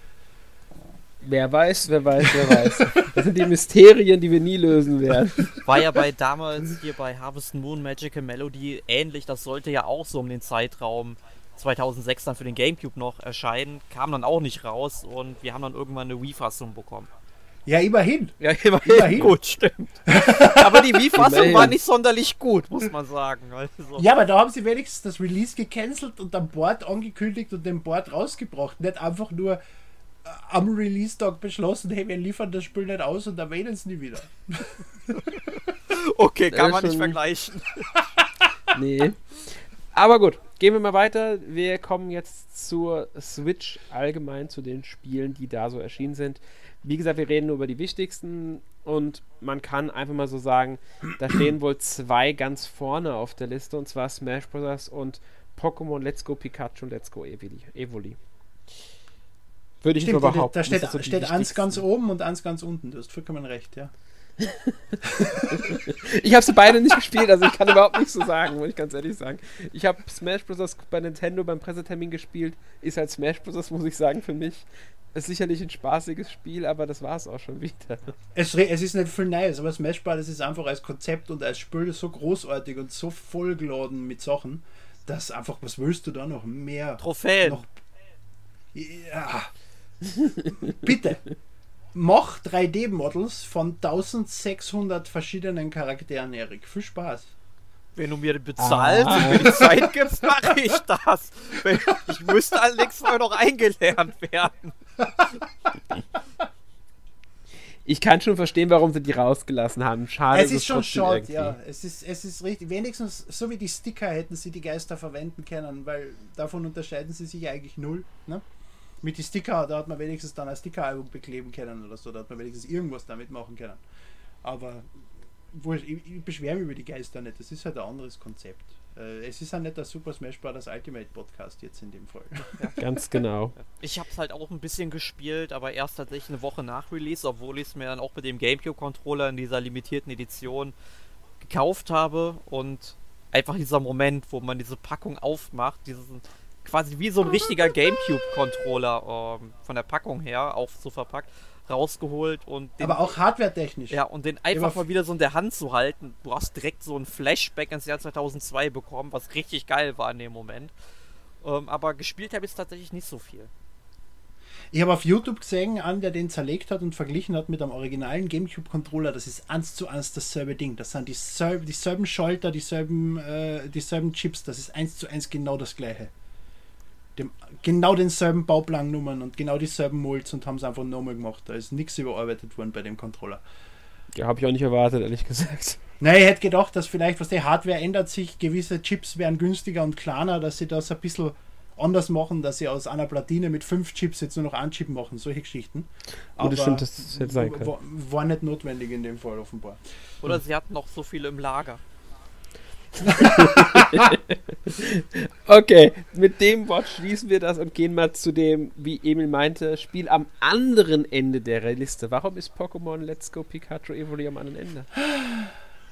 Speaker 1: Wer weiß, wer weiß, wer weiß. Das sind die Mysterien, die wir nie lösen werden.
Speaker 3: War ja bei damals hier bei Harvest Moon Magical Melody ähnlich. Das sollte ja auch so um den Zeitraum 2006 dann für den Gamecube noch erscheinen. Kam dann auch nicht raus und wir haben dann irgendwann eine Wii-Fassung bekommen.
Speaker 2: Ja, immerhin.
Speaker 3: Ja, immerhin. immerhin. Gut, stimmt. aber die Wii-Fassung war nicht sonderlich gut, muss man sagen.
Speaker 2: Also. Ja, aber da haben sie wenigstens das Release gecancelt und am Board angekündigt und den Board rausgebracht. Nicht einfach nur äh, am Release-Tag beschlossen, hey, wir liefern das Spiel nicht aus und erwähnen es nie wieder.
Speaker 3: okay, kann man nicht vergleichen.
Speaker 1: nee. Aber gut, gehen wir mal weiter. Wir kommen jetzt zur Switch allgemein, zu den Spielen, die da so erschienen sind. Wie gesagt, wir reden nur über die wichtigsten und man kann einfach mal so sagen, da stehen wohl zwei ganz vorne auf der Liste und zwar Smash Bros. und Pokémon Let's Go Pikachu und Let's Go Evoli. Evoli.
Speaker 2: Würde ich Stimmt, nur behaupten. Da steht, so steht eins ganz oben und eins ganz unten. Du hast vollkommen recht, ja.
Speaker 1: Ich habe sie beide nicht gespielt, also ich kann überhaupt nichts so sagen, muss ich ganz ehrlich sagen. Ich habe Smash Bros. bei Nintendo beim Pressetermin gespielt. Ist halt Smash Bros., muss ich sagen, für mich. Ist sicherlich ein spaßiges Spiel, aber das war es auch schon wieder.
Speaker 2: Es, es ist nicht viel Neues, aber Smash Bros. ist einfach als Konzept und als Spiel so großartig und so vollgeladen mit Sachen, dass einfach, was willst du da noch mehr?
Speaker 3: Trophäen. Noch,
Speaker 2: ja. Bitte. Mach 3D-Models von 1600 verschiedenen Charakteren, Erik. Viel Spaß.
Speaker 3: Wenn du mir bezahlst ah. und mir die Zeit gibst, mache ich das. Ich müsste allerdings vorher noch eingelernt werden.
Speaker 1: Ich kann schon verstehen, warum sie die rausgelassen haben. Schade.
Speaker 2: Es ist schon schade, ja. Es ist, es ist richtig. Wenigstens, so wie die Sticker hätten sie die Geister verwenden können, weil davon unterscheiden sie sich eigentlich null. Ne? Mit den Sticker, da hat man wenigstens dann ein Sticker-Album bekleben können oder so, da hat man wenigstens irgendwas damit machen können. Aber ich, ich beschwere mich über die Geister nicht, das ist halt ein anderes Konzept. Äh, es ist ja nicht der Super Smash Bros. Ultimate Podcast jetzt in dem Fall.
Speaker 1: Ja. Ganz genau.
Speaker 3: Ich habe es halt auch ein bisschen gespielt, aber erst tatsächlich eine Woche nach Release, obwohl ich es mir dann auch mit dem GameCube-Controller in dieser limitierten Edition gekauft habe und einfach dieser Moment, wo man diese Packung aufmacht, diesen quasi wie so ein richtiger GameCube-Controller ähm, von der Packung her, auch so verpackt rausgeholt und
Speaker 2: den, aber auch hardware-technisch.
Speaker 3: Ja, und den einfach mal wieder so in der Hand zu halten. Du hast direkt so ein Flashback ins Jahr 2002 bekommen, was richtig geil war in dem Moment. Ähm, aber gespielt habe ich es tatsächlich nicht so viel.
Speaker 2: Ich habe auf YouTube gesehen, an der den zerlegt hat und verglichen hat mit einem originalen GameCube-Controller. Das ist eins zu eins dasselbe Ding. Das sind dieselben, dieselben Schalter, dieselben, äh, dieselben Chips. Das ist eins zu eins genau das gleiche dem, genau denselben Bauplannummern und genau dieselben Molds und haben es einfach nochmal gemacht. Da ist nichts überarbeitet worden bei dem Controller.
Speaker 1: Ja, habe ich auch nicht erwartet, ehrlich gesagt.
Speaker 2: Nein, ich hätte gedacht, dass vielleicht, was die Hardware ändert sich, gewisse Chips werden günstiger und kleiner, dass sie das ein bisschen anders machen, dass sie aus einer Platine mit fünf Chips jetzt nur noch einen Chip machen, solche Geschichten.
Speaker 1: Aber das stimmt, das hätte sein können.
Speaker 2: War, war nicht notwendig in dem Fall offenbar.
Speaker 3: Oder sie hatten noch so viele im Lager.
Speaker 1: okay, mit dem Wort schließen wir das und gehen mal zu dem, wie Emil meinte, Spiel am anderen Ende der Liste. Warum ist Pokémon Let's Go Pikachu Evoli am anderen Ende?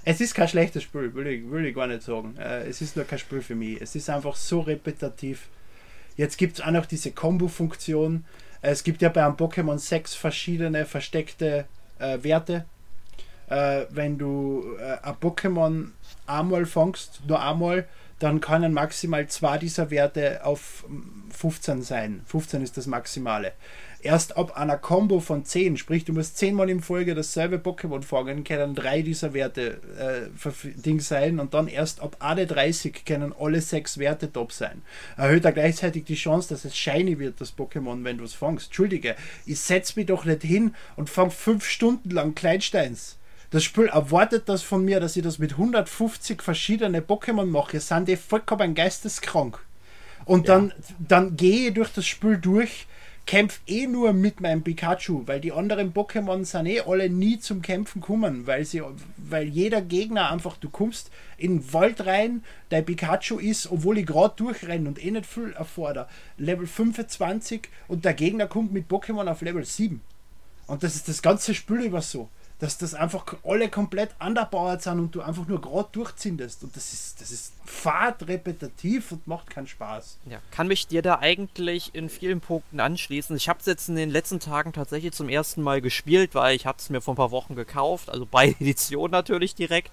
Speaker 2: Es ist kein schlechtes Spiel, will ich, will ich gar nicht sagen. Äh, es ist nur kein Spiel für mich. Es ist einfach so repetitiv. Jetzt gibt es auch noch diese Combo-Funktion. Es gibt ja bei einem Pokémon 6 verschiedene versteckte äh, Werte äh, wenn du äh, ein Pokémon einmal fangst, nur einmal, dann können maximal zwei dieser Werte auf 15 sein. 15 ist das Maximale. Erst ab einer Combo von 10, sprich du musst 10 Mal in Folge dasselbe Pokémon fangen, können drei dieser Werte äh, Ding sein und dann erst ab AD 30 können alle sechs Werte top sein. Erhöht er gleichzeitig die Chance, dass es shiny wird, das Pokémon, wenn du es fangst. Entschuldige, ich setze mich doch nicht hin und fang 5 Stunden lang Kleinsteins. Das Spiel erwartet das von mir, dass ich das mit 150 verschiedene Pokémon mache. Sind die vollkommen geisteskrank. Und ja. dann, dann gehe ich durch das Spiel durch kämpfe eh nur mit meinem Pikachu, weil die anderen Pokémon sind eh alle nie zum Kämpfen kommen, weil sie, weil jeder Gegner einfach, du kommst in den Wald rein, dein Pikachu ist, obwohl ich gerade durchrenne und eh nicht viel erfordere, Level 25 und der Gegner kommt mit Pokémon auf Level 7. Und das ist das ganze Spiel über so dass das einfach alle komplett underpowered sind und du einfach nur gerade durchzindest. Und das ist, das ist fad, repetitiv und macht keinen Spaß.
Speaker 3: Ja, kann mich dir da eigentlich in vielen Punkten anschließen. Ich habe es jetzt in den letzten Tagen tatsächlich zum ersten Mal gespielt, weil ich habe es mir vor ein paar Wochen gekauft, also beide Editionen natürlich direkt.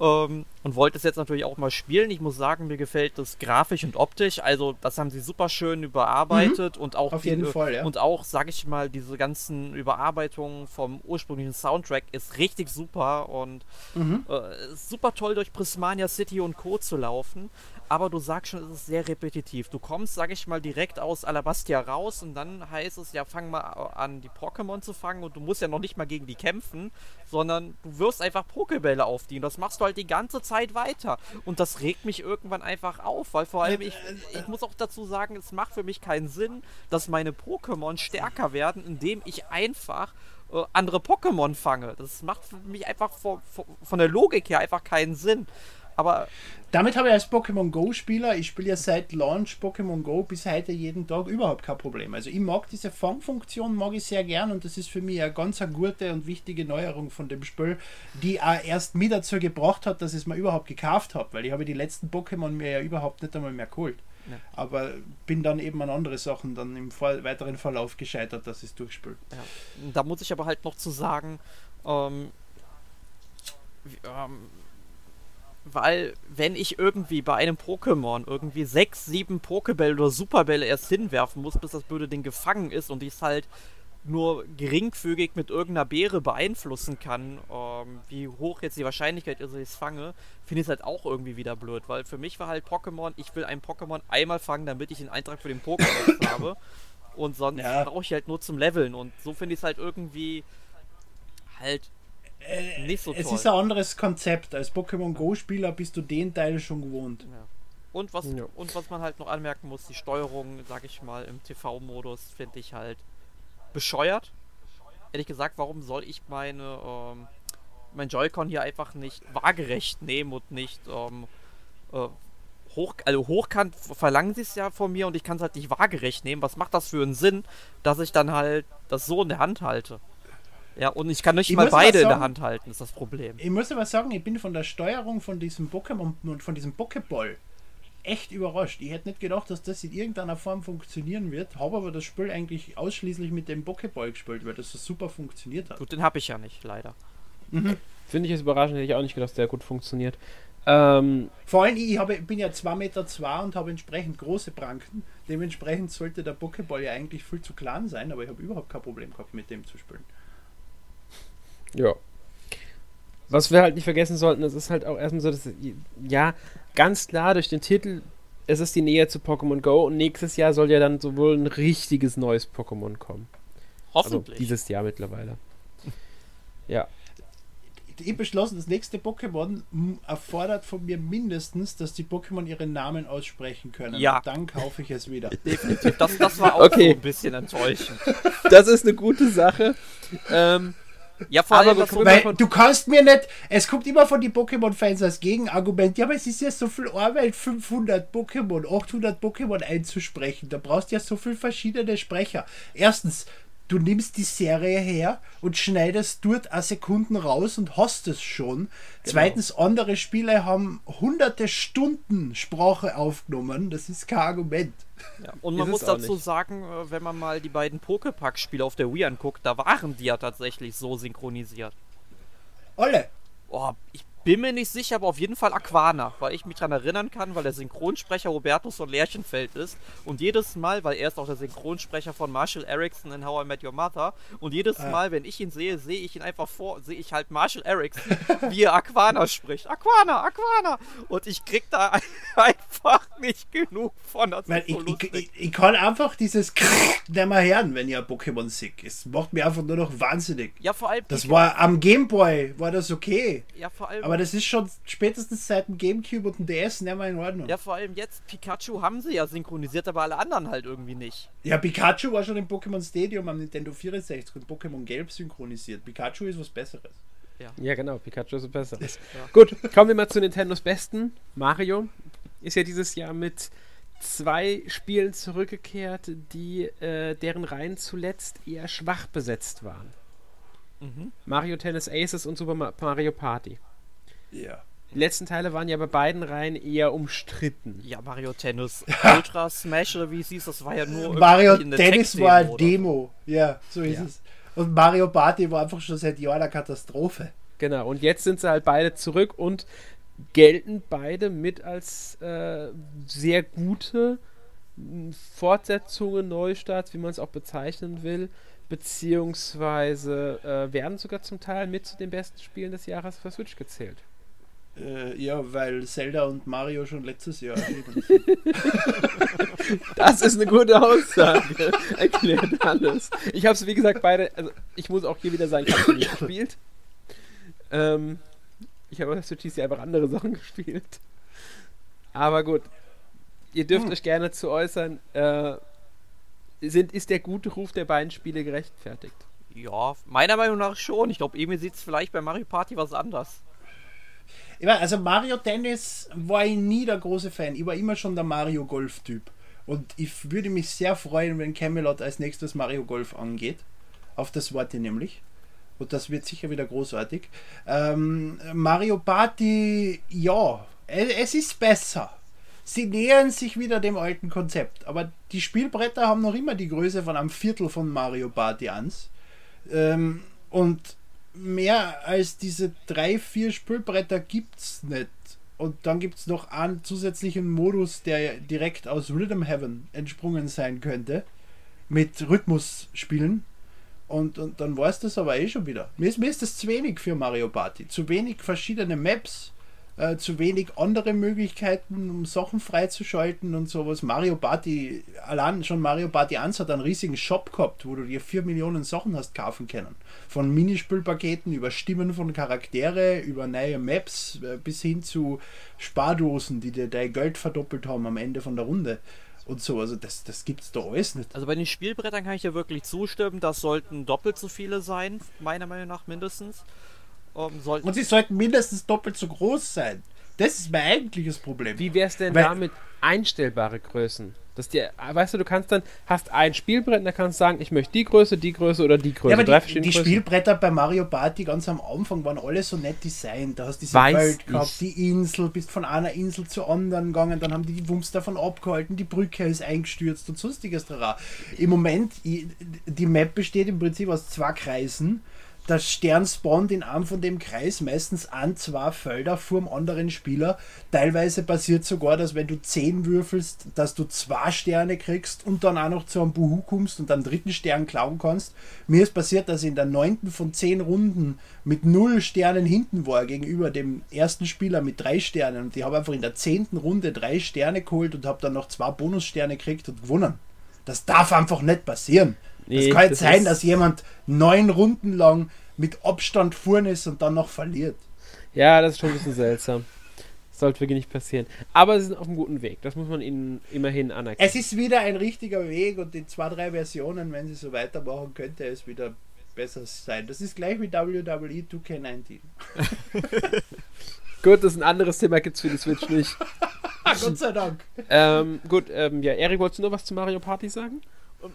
Speaker 3: Ähm, und wollte es jetzt natürlich auch mal spielen. Ich muss sagen, mir gefällt das grafisch und optisch. Also, das haben sie super schön überarbeitet mhm. und auch
Speaker 2: auf jeden die, Fall, ja.
Speaker 3: und auch, sag ich mal, diese ganzen Überarbeitungen vom ursprünglichen Soundtrack ist richtig super und mhm. äh, super toll durch Prismania City und Co. zu laufen aber du sagst schon, es ist sehr repetitiv. Du kommst, sag ich mal, direkt aus Alabastia raus und dann heißt es ja, fang mal an, die Pokémon zu fangen und du musst ja noch nicht mal gegen die kämpfen, sondern du wirst einfach Pokebälle auf die und das machst du halt die ganze Zeit weiter. Und das regt mich irgendwann einfach auf, weil vor allem ich, ich muss auch dazu sagen, es macht für mich keinen Sinn, dass meine Pokémon stärker werden, indem ich einfach äh, andere Pokémon fange. Das macht für mich einfach von, von der Logik her einfach keinen Sinn. Aber
Speaker 2: damit habe ich als Pokémon Go-Spieler, ich spiele ja seit Launch Pokémon Go bis heute jeden Tag überhaupt kein Problem. Also ich mag diese Fangfunktion, mag ich sehr gern und das ist für mich eine ganz eine gute und wichtige Neuerung von dem Spiel, die auch erst mir dazu gebracht hat, dass ich es mir überhaupt gekauft habe, weil ich habe die letzten Pokémon mir ja überhaupt nicht einmal mehr geholt. Ja. Aber bin dann eben an andere Sachen dann im weiteren Verlauf gescheitert, dass ich es durchspiele.
Speaker 3: Ja. Da muss ich aber halt noch zu sagen, ähm, ähm weil wenn ich irgendwie bei einem Pokémon irgendwie sechs, sieben Pokebälle oder Superbälle erst hinwerfen muss, bis das blöde Ding gefangen ist und ich es halt nur geringfügig mit irgendeiner Beere beeinflussen kann, ähm, wie hoch jetzt die Wahrscheinlichkeit ist, dass ich es fange, finde ich es halt auch irgendwie wieder blöd, weil für mich war halt Pokémon, ich will ein Pokémon einmal fangen, damit ich den Eintrag für den Pokémon habe. Und sonst ja. brauche ich halt nur zum Leveln. Und so finde ich es halt irgendwie halt
Speaker 2: äh, nicht so toll. Es ist ein anderes Konzept. Als Pokémon Go-Spieler bist du den Teil schon gewohnt. Ja.
Speaker 3: Und was, ja. und was man halt noch anmerken muss, die Steuerung, sag ich mal, im TV-Modus finde ich halt bescheuert. Ehrlich gesagt, warum soll ich meine ähm, mein Joy-Con hier einfach nicht waagerecht nehmen und nicht ähm, äh, hoch, also hochkant verlangen sie es ja von mir und ich kann es halt nicht waagerecht nehmen. Was macht das für einen Sinn, dass ich dann halt das so in der Hand halte? Ja, und ich kann nicht ich mal beide sagen, in der Hand halten, ist das Problem.
Speaker 2: Ich muss aber sagen, ich bin von der Steuerung von diesem Pokémon und von diesem Pokéball echt überrascht. Ich hätte nicht gedacht, dass das in irgendeiner Form funktionieren wird, habe aber das Spiel eigentlich ausschließlich mit dem Pokéball gespielt, weil das so super funktioniert hat.
Speaker 3: Gut, den habe ich ja nicht, leider.
Speaker 1: Mhm. Finde ich es überraschend, hätte ich auch nicht gedacht, dass der gut funktioniert. Ähm,
Speaker 2: Vor allem, ich habe, bin ja 2,2 Meter zwei und habe entsprechend große Pranken. Dementsprechend sollte der Pokéball ja eigentlich viel zu klein sein, aber ich habe überhaupt kein Problem gehabt, mit dem zu spielen.
Speaker 1: Ja. Was wir halt nicht vergessen sollten, es ist halt auch erstmal so, dass, ja, ganz klar durch den Titel, es ist die Nähe zu Pokémon Go und nächstes Jahr soll ja dann sowohl ein richtiges neues Pokémon kommen.
Speaker 3: Hoffentlich.
Speaker 1: Also dieses Jahr mittlerweile. Ja.
Speaker 2: Ich beschlossen, das nächste Pokémon erfordert von mir mindestens, dass die Pokémon ihren Namen aussprechen können.
Speaker 3: Ja.
Speaker 2: Und dann kaufe ich es wieder.
Speaker 3: Definitiv. Das, das war auch
Speaker 1: okay.
Speaker 3: so ein bisschen enttäuschend.
Speaker 1: Das ist eine gute Sache. Ähm,
Speaker 2: ja, vor allem, weil du kannst mir nicht, es kommt immer von den Pokémon-Fans als Gegenargument, ja, aber es ist ja so viel Arbeit, 500 Pokémon, 800 Pokémon einzusprechen, da brauchst du ja so viele verschiedene Sprecher. Erstens, du nimmst die Serie her und schneidest dort a Sekunden raus und hast es schon. Genau. Zweitens, andere Spiele haben hunderte Stunden Sprache aufgenommen. Das ist kein Argument.
Speaker 3: Ja, und man muss dazu nicht. sagen, äh, wenn man mal die beiden Pokepack-Spiele auf der Wii anguckt, da waren die ja tatsächlich so synchronisiert.
Speaker 2: Alle.
Speaker 3: Oh, ich bin mir nicht sicher, aber auf jeden Fall Aquana, weil ich mich daran erinnern kann, weil der Synchronsprecher Robertus von Lärchenfeld ist. Und jedes Mal, weil er ist auch der Synchronsprecher von Marshall Erickson in How I Met Your Mother. Und jedes ah. Mal, wenn ich ihn sehe, sehe ich ihn einfach vor, sehe ich halt Marshall Erickson, wie er Aquana spricht. Aquana, Aquana! Und ich krieg da einfach nicht genug von.
Speaker 2: Das ich, so ich, ich, ich, kann einfach dieses nicht mehr hören, wenn ihr Pokémon sick ist. Macht mir einfach nur noch wahnsinnig.
Speaker 3: Ja, vor allem.
Speaker 2: Das war am Gameboy, war das okay.
Speaker 3: Ja, vor allem.
Speaker 2: Aber das ist schon spätestens seit dem Gamecube und dem DS nicht mehr in Ordnung.
Speaker 3: Ja, vor allem jetzt, Pikachu haben sie ja synchronisiert, aber alle anderen halt irgendwie nicht.
Speaker 2: Ja, Pikachu war schon im Pokémon Stadium am Nintendo 64 und Pokémon Gelb synchronisiert. Pikachu ist was Besseres.
Speaker 1: Ja, ja genau, Pikachu ist was Besseres. ja. Gut, kommen wir mal zu Nintendos Besten. Mario ist ja dieses Jahr mit zwei Spielen zurückgekehrt, die äh, deren Reihen zuletzt eher schwach besetzt waren. Mhm. Mario Tennis Aces und Super Mario Party.
Speaker 2: Ja.
Speaker 1: Die letzten Teile waren ja bei beiden Reihen eher umstritten.
Speaker 3: Ja, Mario Tennis. Ultra Smash oder wie es hieß, das war ja nur.
Speaker 2: Mario Tennis war eine Demo. Ja, so ist ja. es. Und Mario Party war einfach schon seit Jahren eine Katastrophe.
Speaker 1: Genau, und jetzt sind sie halt beide zurück und gelten beide mit als äh, sehr gute Fortsetzungen, Neustarts, wie man es auch bezeichnen will, beziehungsweise äh, werden sogar zum Teil mit zu den besten Spielen des Jahres für Switch gezählt.
Speaker 2: Äh, ja, weil Zelda und Mario schon letztes Jahr erschienen
Speaker 1: Das ist eine gute Aussage. Erklärt alles. Ich habe es, wie gesagt, beide. Also, ich muss auch hier wieder sagen, ich habe nicht gespielt. Ähm, ich habe auf Switch ja einfach andere Sachen gespielt. Aber gut. Ihr dürft hm. euch gerne zu äußern. Äh, sind, ist der gute Ruf der beiden Spiele gerechtfertigt?
Speaker 3: Ja, meiner Meinung nach schon. Ich glaube, Emil sieht es vielleicht bei Mario Party was anders.
Speaker 2: Meine, also Mario Tennis war ich nie der große Fan. Ich war immer schon der Mario Golf-Typ. Und ich würde mich sehr freuen, wenn Camelot als nächstes Mario Golf angeht. Auf das Wort nämlich. Und das wird sicher wieder großartig. Ähm, Mario Party, ja, es ist besser. Sie nähern sich wieder dem alten Konzept. Aber die Spielbretter haben noch immer die Größe von einem Viertel von Mario Party 1. Ähm, und mehr als diese drei, vier gibt es nicht. Und dann gibt es noch einen zusätzlichen Modus, der direkt aus Rhythm Heaven entsprungen sein könnte. Mit Rhythmus-Spielen. Und, und dann war es das aber eh schon wieder. Mir ist, mir ist das zu wenig für Mario Party. Zu wenig verschiedene Maps äh, zu wenig andere Möglichkeiten, um Sachen freizuschalten und sowas. Mario Party, allein schon Mario Party 1 hat einen riesigen Shop gehabt, wo du dir 4 Millionen Sachen hast kaufen können. Von Minispielpaketen über Stimmen von Charaktere, über neue Maps äh, bis hin zu Spardosen, die dir dein Geld verdoppelt haben am Ende von der Runde und so. Also das, das es da alles nicht.
Speaker 3: Also bei den Spielbrettern kann ich ja wirklich zustimmen, das sollten doppelt so viele sein, meiner Meinung nach mindestens.
Speaker 2: Um, und sie sollten mindestens doppelt so groß sein. Das ist mein eigentliches Problem.
Speaker 1: Wie wäre es denn Weil, damit einstellbare Größen? Dass die, weißt du, du kannst dann, hast ein Spielbrett und da kannst du sagen, ich möchte die Größe, die Größe oder die Größe.
Speaker 2: Ja, aber die, die Spielbretter bei Mario Party ganz am Anfang waren alle so nett designt. Da hast du diese Weiß Welt gehabt, ich. die Insel, bist von einer Insel zur anderen gegangen, dann haben die die Wumms davon abgehalten, die Brücke ist eingestürzt und sonstiges. Im Moment, die Map besteht im Prinzip aus zwei Kreisen der Stern spawnt in einem von dem Kreis meistens an zwei Felder vor dem anderen Spieler. Teilweise passiert sogar, dass wenn du 10 würfelst, dass du zwei Sterne kriegst und dann auch noch zu einem Buhu kommst und einen dritten Stern klauen kannst. Mir ist passiert, dass ich in der neunten von zehn Runden mit null Sternen hinten war gegenüber dem ersten Spieler mit drei Sternen und ich habe einfach in der zehnten Runde drei Sterne geholt und habe dann noch zwei Bonussterne gekriegt und gewonnen. Das darf einfach nicht passieren. Nee, es kann nicht sein, dass jemand neun Runden lang mit Abstand vorne ist und dann noch verliert.
Speaker 1: Ja, das ist schon ein bisschen seltsam. Das sollte wirklich nicht passieren. Aber sie sind auf einem guten Weg. Das muss man ihnen immerhin anerkennen.
Speaker 2: Es ist wieder ein richtiger Weg und in zwei, drei Versionen, wenn sie so weitermachen, könnte es wieder besser sein. Das ist gleich wie WWE 2K19.
Speaker 1: gut, das ist ein anderes Thema, gibt es für die Switch nicht.
Speaker 2: Gott sei Dank.
Speaker 1: Ähm, gut, ähm, ja, Erik, wolltest du noch was zu Mario Party sagen?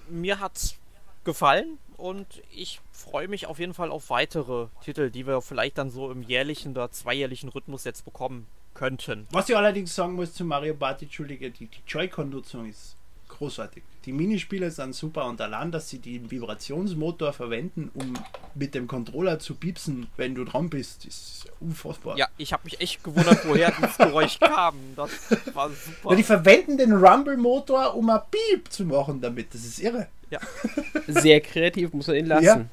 Speaker 3: Mir hat's gefallen und ich freue mich auf jeden Fall auf weitere Titel, die wir vielleicht dann so im jährlichen oder zweijährlichen Rhythmus jetzt bekommen könnten.
Speaker 2: Was ich allerdings sagen muss zu Mario Party, Entschuldige, die, die Joy-Con-Nutzung ist großartig. Die Minispiele sind super und allein, dass sie den Vibrationsmotor verwenden, um mit dem Controller zu piepsen, wenn du dran bist, ist unfassbar.
Speaker 3: Ja, ich habe mich echt gewundert, woher das Geräusch kam. Das war super.
Speaker 2: Ja, die verwenden den Rumble-Motor, um ein Piep zu machen damit. Das ist irre.
Speaker 3: Ja.
Speaker 1: Sehr kreativ, muss man ihn lassen. Ja.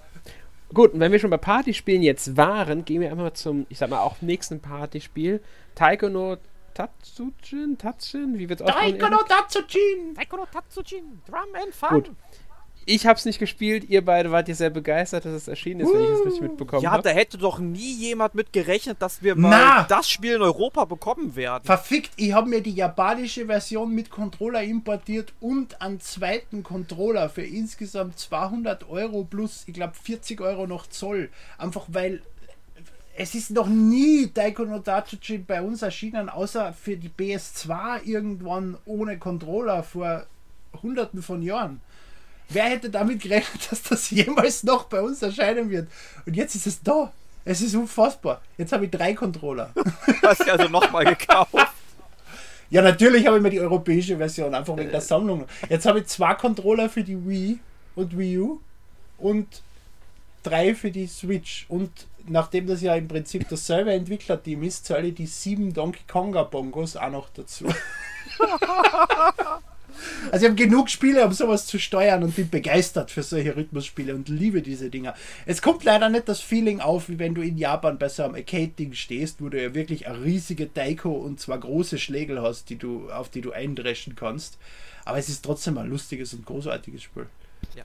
Speaker 1: Gut, und wenn wir schon bei Partyspielen jetzt waren, gehen wir einmal zum, ich sag mal, auch nächsten Partyspiel. Taiko no Tatsujin? Tatsujin? Wie wird's
Speaker 2: aussprechen? Taiko no Tatsujin!
Speaker 3: Taiko no Tatsujin! Drum and Fun!
Speaker 1: Gut. Ich hab's nicht gespielt, ihr beide wart ja sehr begeistert, dass es erschienen ist, uh, wenn ich es richtig mitbekommen habe.
Speaker 3: Ja, da hätte doch nie jemand mit gerechnet, dass wir mal Na, das Spiel in Europa bekommen werden.
Speaker 2: Verfickt, ich habe mir die japanische Version mit Controller importiert und einen zweiten Controller für insgesamt 200 Euro plus, ich glaube, 40 Euro noch Zoll. Einfach weil es ist noch nie Daiko no Dachuchi bei uns erschienen, außer für die PS2 irgendwann ohne Controller vor hunderten von Jahren. Wer hätte damit gerechnet, dass das jemals noch bei uns erscheinen wird? Und jetzt ist es da. Es ist unfassbar. Jetzt habe ich drei Controller.
Speaker 3: Hast du also nochmal gekauft?
Speaker 2: Ja, natürlich habe ich mir die europäische Version, einfach wegen der Sammlung. Jetzt habe ich zwei Controller für die Wii und Wii U und drei für die Switch. Und nachdem das ja im Prinzip dasselbe Entwicklerteam ist, zahle ich die sieben Donkey Konga Bongos auch noch dazu. Also ich habe genug Spiele, um sowas zu steuern und bin begeistert für solche Rhythmusspiele und liebe diese Dinger. Es kommt leider nicht das Feeling auf, wie wenn du in Japan bei so einem Arcade-Ding stehst, wo du ja wirklich eine riesige Daiko und zwar große Schlägel hast, die du, auf die du eindreschen kannst. Aber es ist trotzdem ein lustiges und großartiges Spiel. Ja,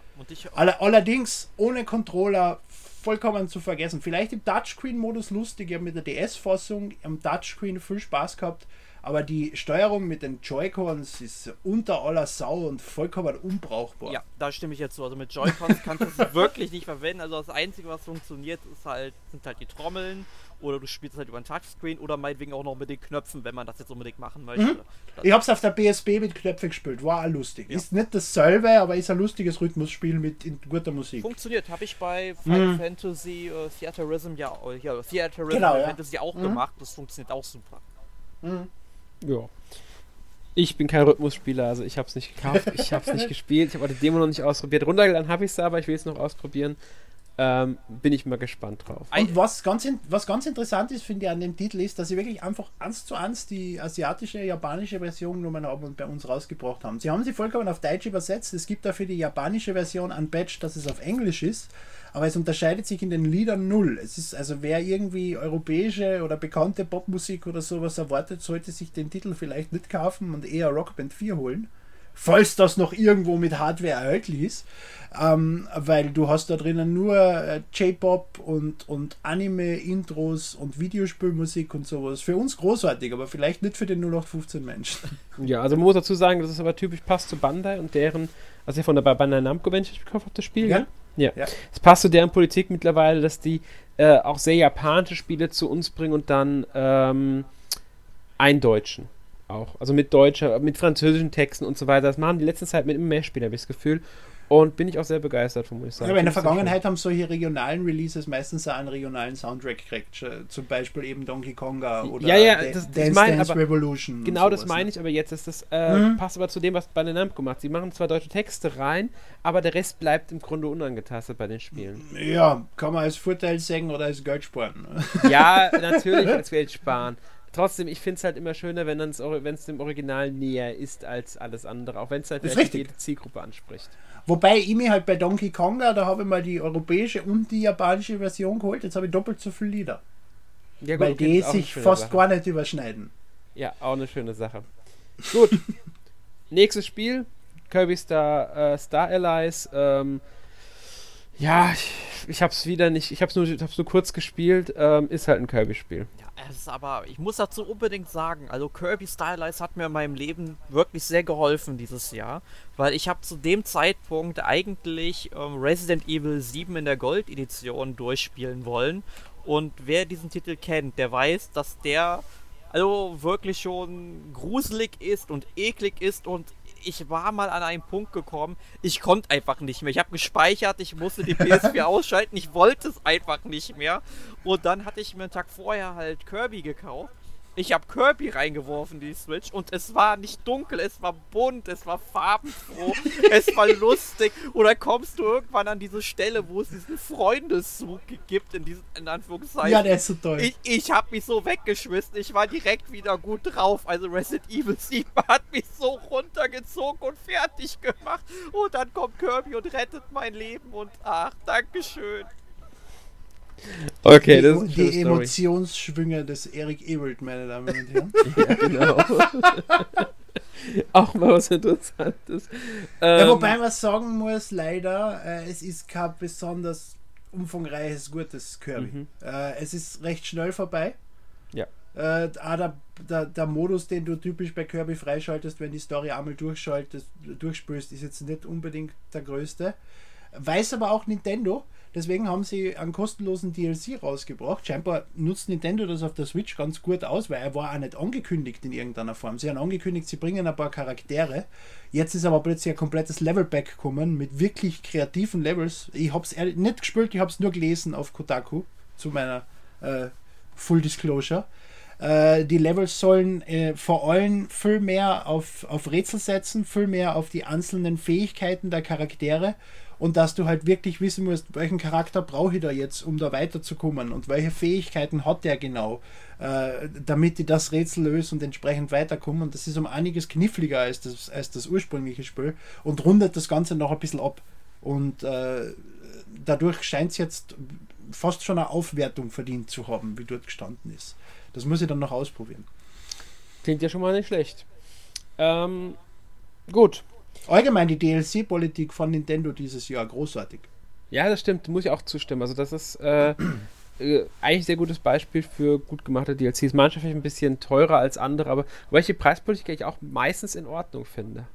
Speaker 2: Allerdings ohne Controller vollkommen zu vergessen. Vielleicht im Touchscreen-Modus lustig, ich habe mit der DS-Fassung am Touchscreen viel Spaß gehabt, aber die Steuerung mit den Joy-Cons ist unter aller Sau und vollkommen unbrauchbar.
Speaker 3: Ja, da stimme ich jetzt zu. Also mit Joy-Cons kannst du es wirklich nicht verwenden. Also das Einzige, was funktioniert, ist halt, sind halt die Trommeln oder du spielst halt über ein Touchscreen oder meinetwegen auch noch mit den Knöpfen, wenn man das jetzt unbedingt machen möchte. Mhm.
Speaker 2: Ich hab's auf der PSP mit Knöpfen gespielt, war auch lustig. Ja. Ist nicht dasselbe, aber ist ein lustiges Rhythmusspiel mit guter Musik.
Speaker 3: Funktioniert, habe ich bei Final mhm. Fantasy äh, Theaterism ja, äh, ja Theaterism genau, ja. Fantasy auch mhm. gemacht, das funktioniert auch super.
Speaker 1: Mhm. Ja. Ich bin kein Rhythmusspieler, also ich habe es nicht gekauft, ich habe es nicht gespielt, ich habe die Demo noch nicht ausprobiert. Runtergeladen habe ich es aber, ich will es noch ausprobieren. Ähm, bin ich mal gespannt drauf.
Speaker 2: Und was ganz, was ganz interessant ist, finde ich, an dem Titel ist, dass sie wirklich einfach eins zu eins die asiatische, japanische Version genommen haben und bei uns rausgebracht haben. Sie haben sie vollkommen auf Deutsch übersetzt. Es gibt dafür die japanische Version ein Badge, dass es auf Englisch ist, aber es unterscheidet sich in den Liedern null. Es ist also, wer irgendwie europäische oder bekannte Popmusik oder sowas erwartet, sollte sich den Titel vielleicht nicht kaufen und eher Rockband 4 holen falls das noch irgendwo mit Hardware erhältlich ist, ähm, weil du hast da drinnen nur äh, J-Pop und, und Anime-Intros und Videospielmusik und sowas. Für uns großartig, aber vielleicht nicht für den 0815 Menschen.
Speaker 1: Ja, also man muss dazu sagen, dass es aber typisch passt zu Bandai und deren, also von der Bandai Namco, wenn ich gekauft habe, das Spiel, ja? Ja. ja. Es passt zu deren Politik mittlerweile, dass die äh, auch sehr japanische Spiele zu uns bringen und dann ähm, eindeutschen auch. Also mit deutscher, mit französischen Texten und so weiter. Das machen die letzte Zeit mit immer mehr Spielen, habe ich das Gefühl. Und bin ich auch sehr begeistert von, muss ich sagen.
Speaker 2: aber in der Vergangenheit haben solche regionalen Releases meistens einen regionalen Soundtrack gekriegt. Zum Beispiel eben Donkey Konga oder
Speaker 1: ja, ja, das, das
Speaker 2: Dance,
Speaker 1: mein,
Speaker 2: Dance Revolution.
Speaker 1: Genau, das meine ne? ich aber jetzt. Ist das äh, mhm. passt aber zu dem, was bei den Namco macht. Sie machen zwar deutsche Texte rein, aber der Rest bleibt im Grunde unangetastet bei den Spielen.
Speaker 2: Ja, kann man als Vorteil sagen oder als Geld sparen.
Speaker 1: Ja, natürlich als Geld sparen trotzdem, ich finde es halt immer schöner, wenn es dem Original näher ist als alles andere, auch wenn es halt jede Zielgruppe anspricht.
Speaker 2: Wobei ich mir halt bei Donkey Konga, da habe ich mal die europäische und die japanische Version geholt, jetzt habe ich doppelt so viele Lieder. Ja, gut, weil die sich fast Sache. gar nicht überschneiden.
Speaker 1: Ja, auch eine schöne Sache. Gut. Nächstes Spiel, Kirby Star, äh, Star Allies. Ähm, ja, ich, ich habe es wieder nicht, ich habe es nur, nur kurz gespielt, ähm, ist halt ein Kirby-Spiel.
Speaker 3: Ja, es ist aber, ich muss dazu unbedingt sagen, also Kirby Stylize hat mir in meinem Leben wirklich sehr geholfen dieses Jahr, weil ich habe zu dem Zeitpunkt eigentlich ähm, Resident Evil 7 in der Gold-Edition durchspielen wollen. Und wer diesen Titel kennt, der weiß, dass der also wirklich schon gruselig ist und eklig ist und ich war mal an einen Punkt gekommen, ich konnte einfach nicht mehr. Ich habe gespeichert, ich musste die PS4 ausschalten, ich wollte es einfach nicht mehr. Und dann hatte ich mir einen Tag vorher halt Kirby gekauft Ich habe Kirby reingeworfen, die Switch, und es war nicht dunkel, es war bunt, es war farbenfroh, es war lustig. Oder kommst du irgendwann an diese Stelle, wo es diesen Freundeszug gibt, in diesen in Anführungszeichen.
Speaker 2: Ja, der ist so toll.
Speaker 3: Ich, ich habe mich so weggeschmissen, ich war direkt wieder gut drauf. Also Resident Evil 7 hat mich so runtergezogen und fertig gemacht. Und dann kommt Kirby und rettet mein Leben und ach, Dankeschön.
Speaker 1: Okay,
Speaker 2: die,
Speaker 1: das ist
Speaker 2: die Emotionsschwünge des Eric Ewald, meine Damen und Herren.
Speaker 1: ja, genau. Auch mal was Interessantes.
Speaker 2: Ähm, ja, wobei man sagen muss, leider, äh, es ist kein besonders umfangreiches, gutes Kirby. Mhm. Äh, es ist recht schnell vorbei.
Speaker 1: Ja.
Speaker 2: Äh, der, der, der, Modus, den du typisch bei Kirby freischaltest, wenn die Story einmal durchschaltest, durchspülst, ist jetzt nicht unbedingt der größte. Weiß aber auch Nintendo, Deswegen haben sie einen kostenlosen DLC rausgebracht. Scheinbar nutzt Nintendo das auf der Switch ganz gut aus, weil er war auch nicht angekündigt in irgendeiner Form. Sie haben angekündigt, sie bringen ein paar Charaktere. Jetzt ist aber plötzlich ein komplettes Levelback gekommen mit wirklich kreativen Levels. Ich habe es nicht gespielt, ich habe es nur gelesen auf Kotaku zu meiner äh, Full Disclosure. Äh, die Levels sollen äh, vor allem viel mehr auf, auf Rätsel setzen, viel mehr auf die einzelnen Fähigkeiten der Charaktere und dass du halt wirklich wissen musst, welchen Charakter brauche ich da jetzt, um da weiterzukommen und welche Fähigkeiten hat der genau, äh, damit ich das Rätsel löse und entsprechend weiterkomme. Und das ist um einiges kniffliger als das, als das ursprüngliche Spiel und rundet das Ganze noch ein bisschen ab. Und äh, dadurch scheint es jetzt fast schon eine Aufwertung verdient zu haben, wie dort gestanden ist. Das muss ich dann noch ausprobieren.
Speaker 1: Klingt ja schon mal nicht schlecht. Ähm, gut,
Speaker 2: allgemein die DLC-Politik von Nintendo dieses Jahr großartig.
Speaker 1: Ja, das stimmt, muss ich auch zustimmen. Also das ist äh, äh, eigentlich ein sehr gutes Beispiel für gut gemachte DLCs. Manche vielleicht ein bisschen teurer als andere, aber welche Preispolitik ich auch meistens in Ordnung finde.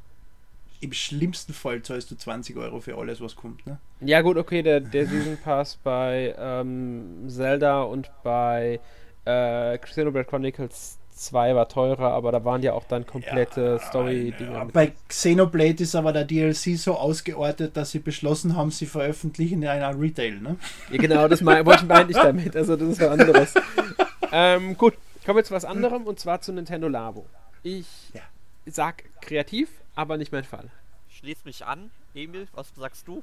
Speaker 2: Im schlimmsten Fall zahlst du 20 Euro für alles, was kommt, ne?
Speaker 1: Ja gut, okay, der, der Season Pass bei ähm, Zelda und bei äh, Xenoblade Chronicles 2 war teurer, aber da waren ja auch dann komplette ja, Story-Dinge. Ja,
Speaker 2: bei Xenoblade ist aber der DLC so ausgeordnet, dass sie beschlossen haben, sie veröffentlichen in einer Retail, ne?
Speaker 1: Ja, genau, das mein, meine ich damit. Also, das ist was anderes. ähm, gut, kommen wir zu was anderem und zwar zu Nintendo Labo. Ich ja. sag kreativ, aber nicht mein Fall.
Speaker 3: Schließ mich an. Emil, was sagst du?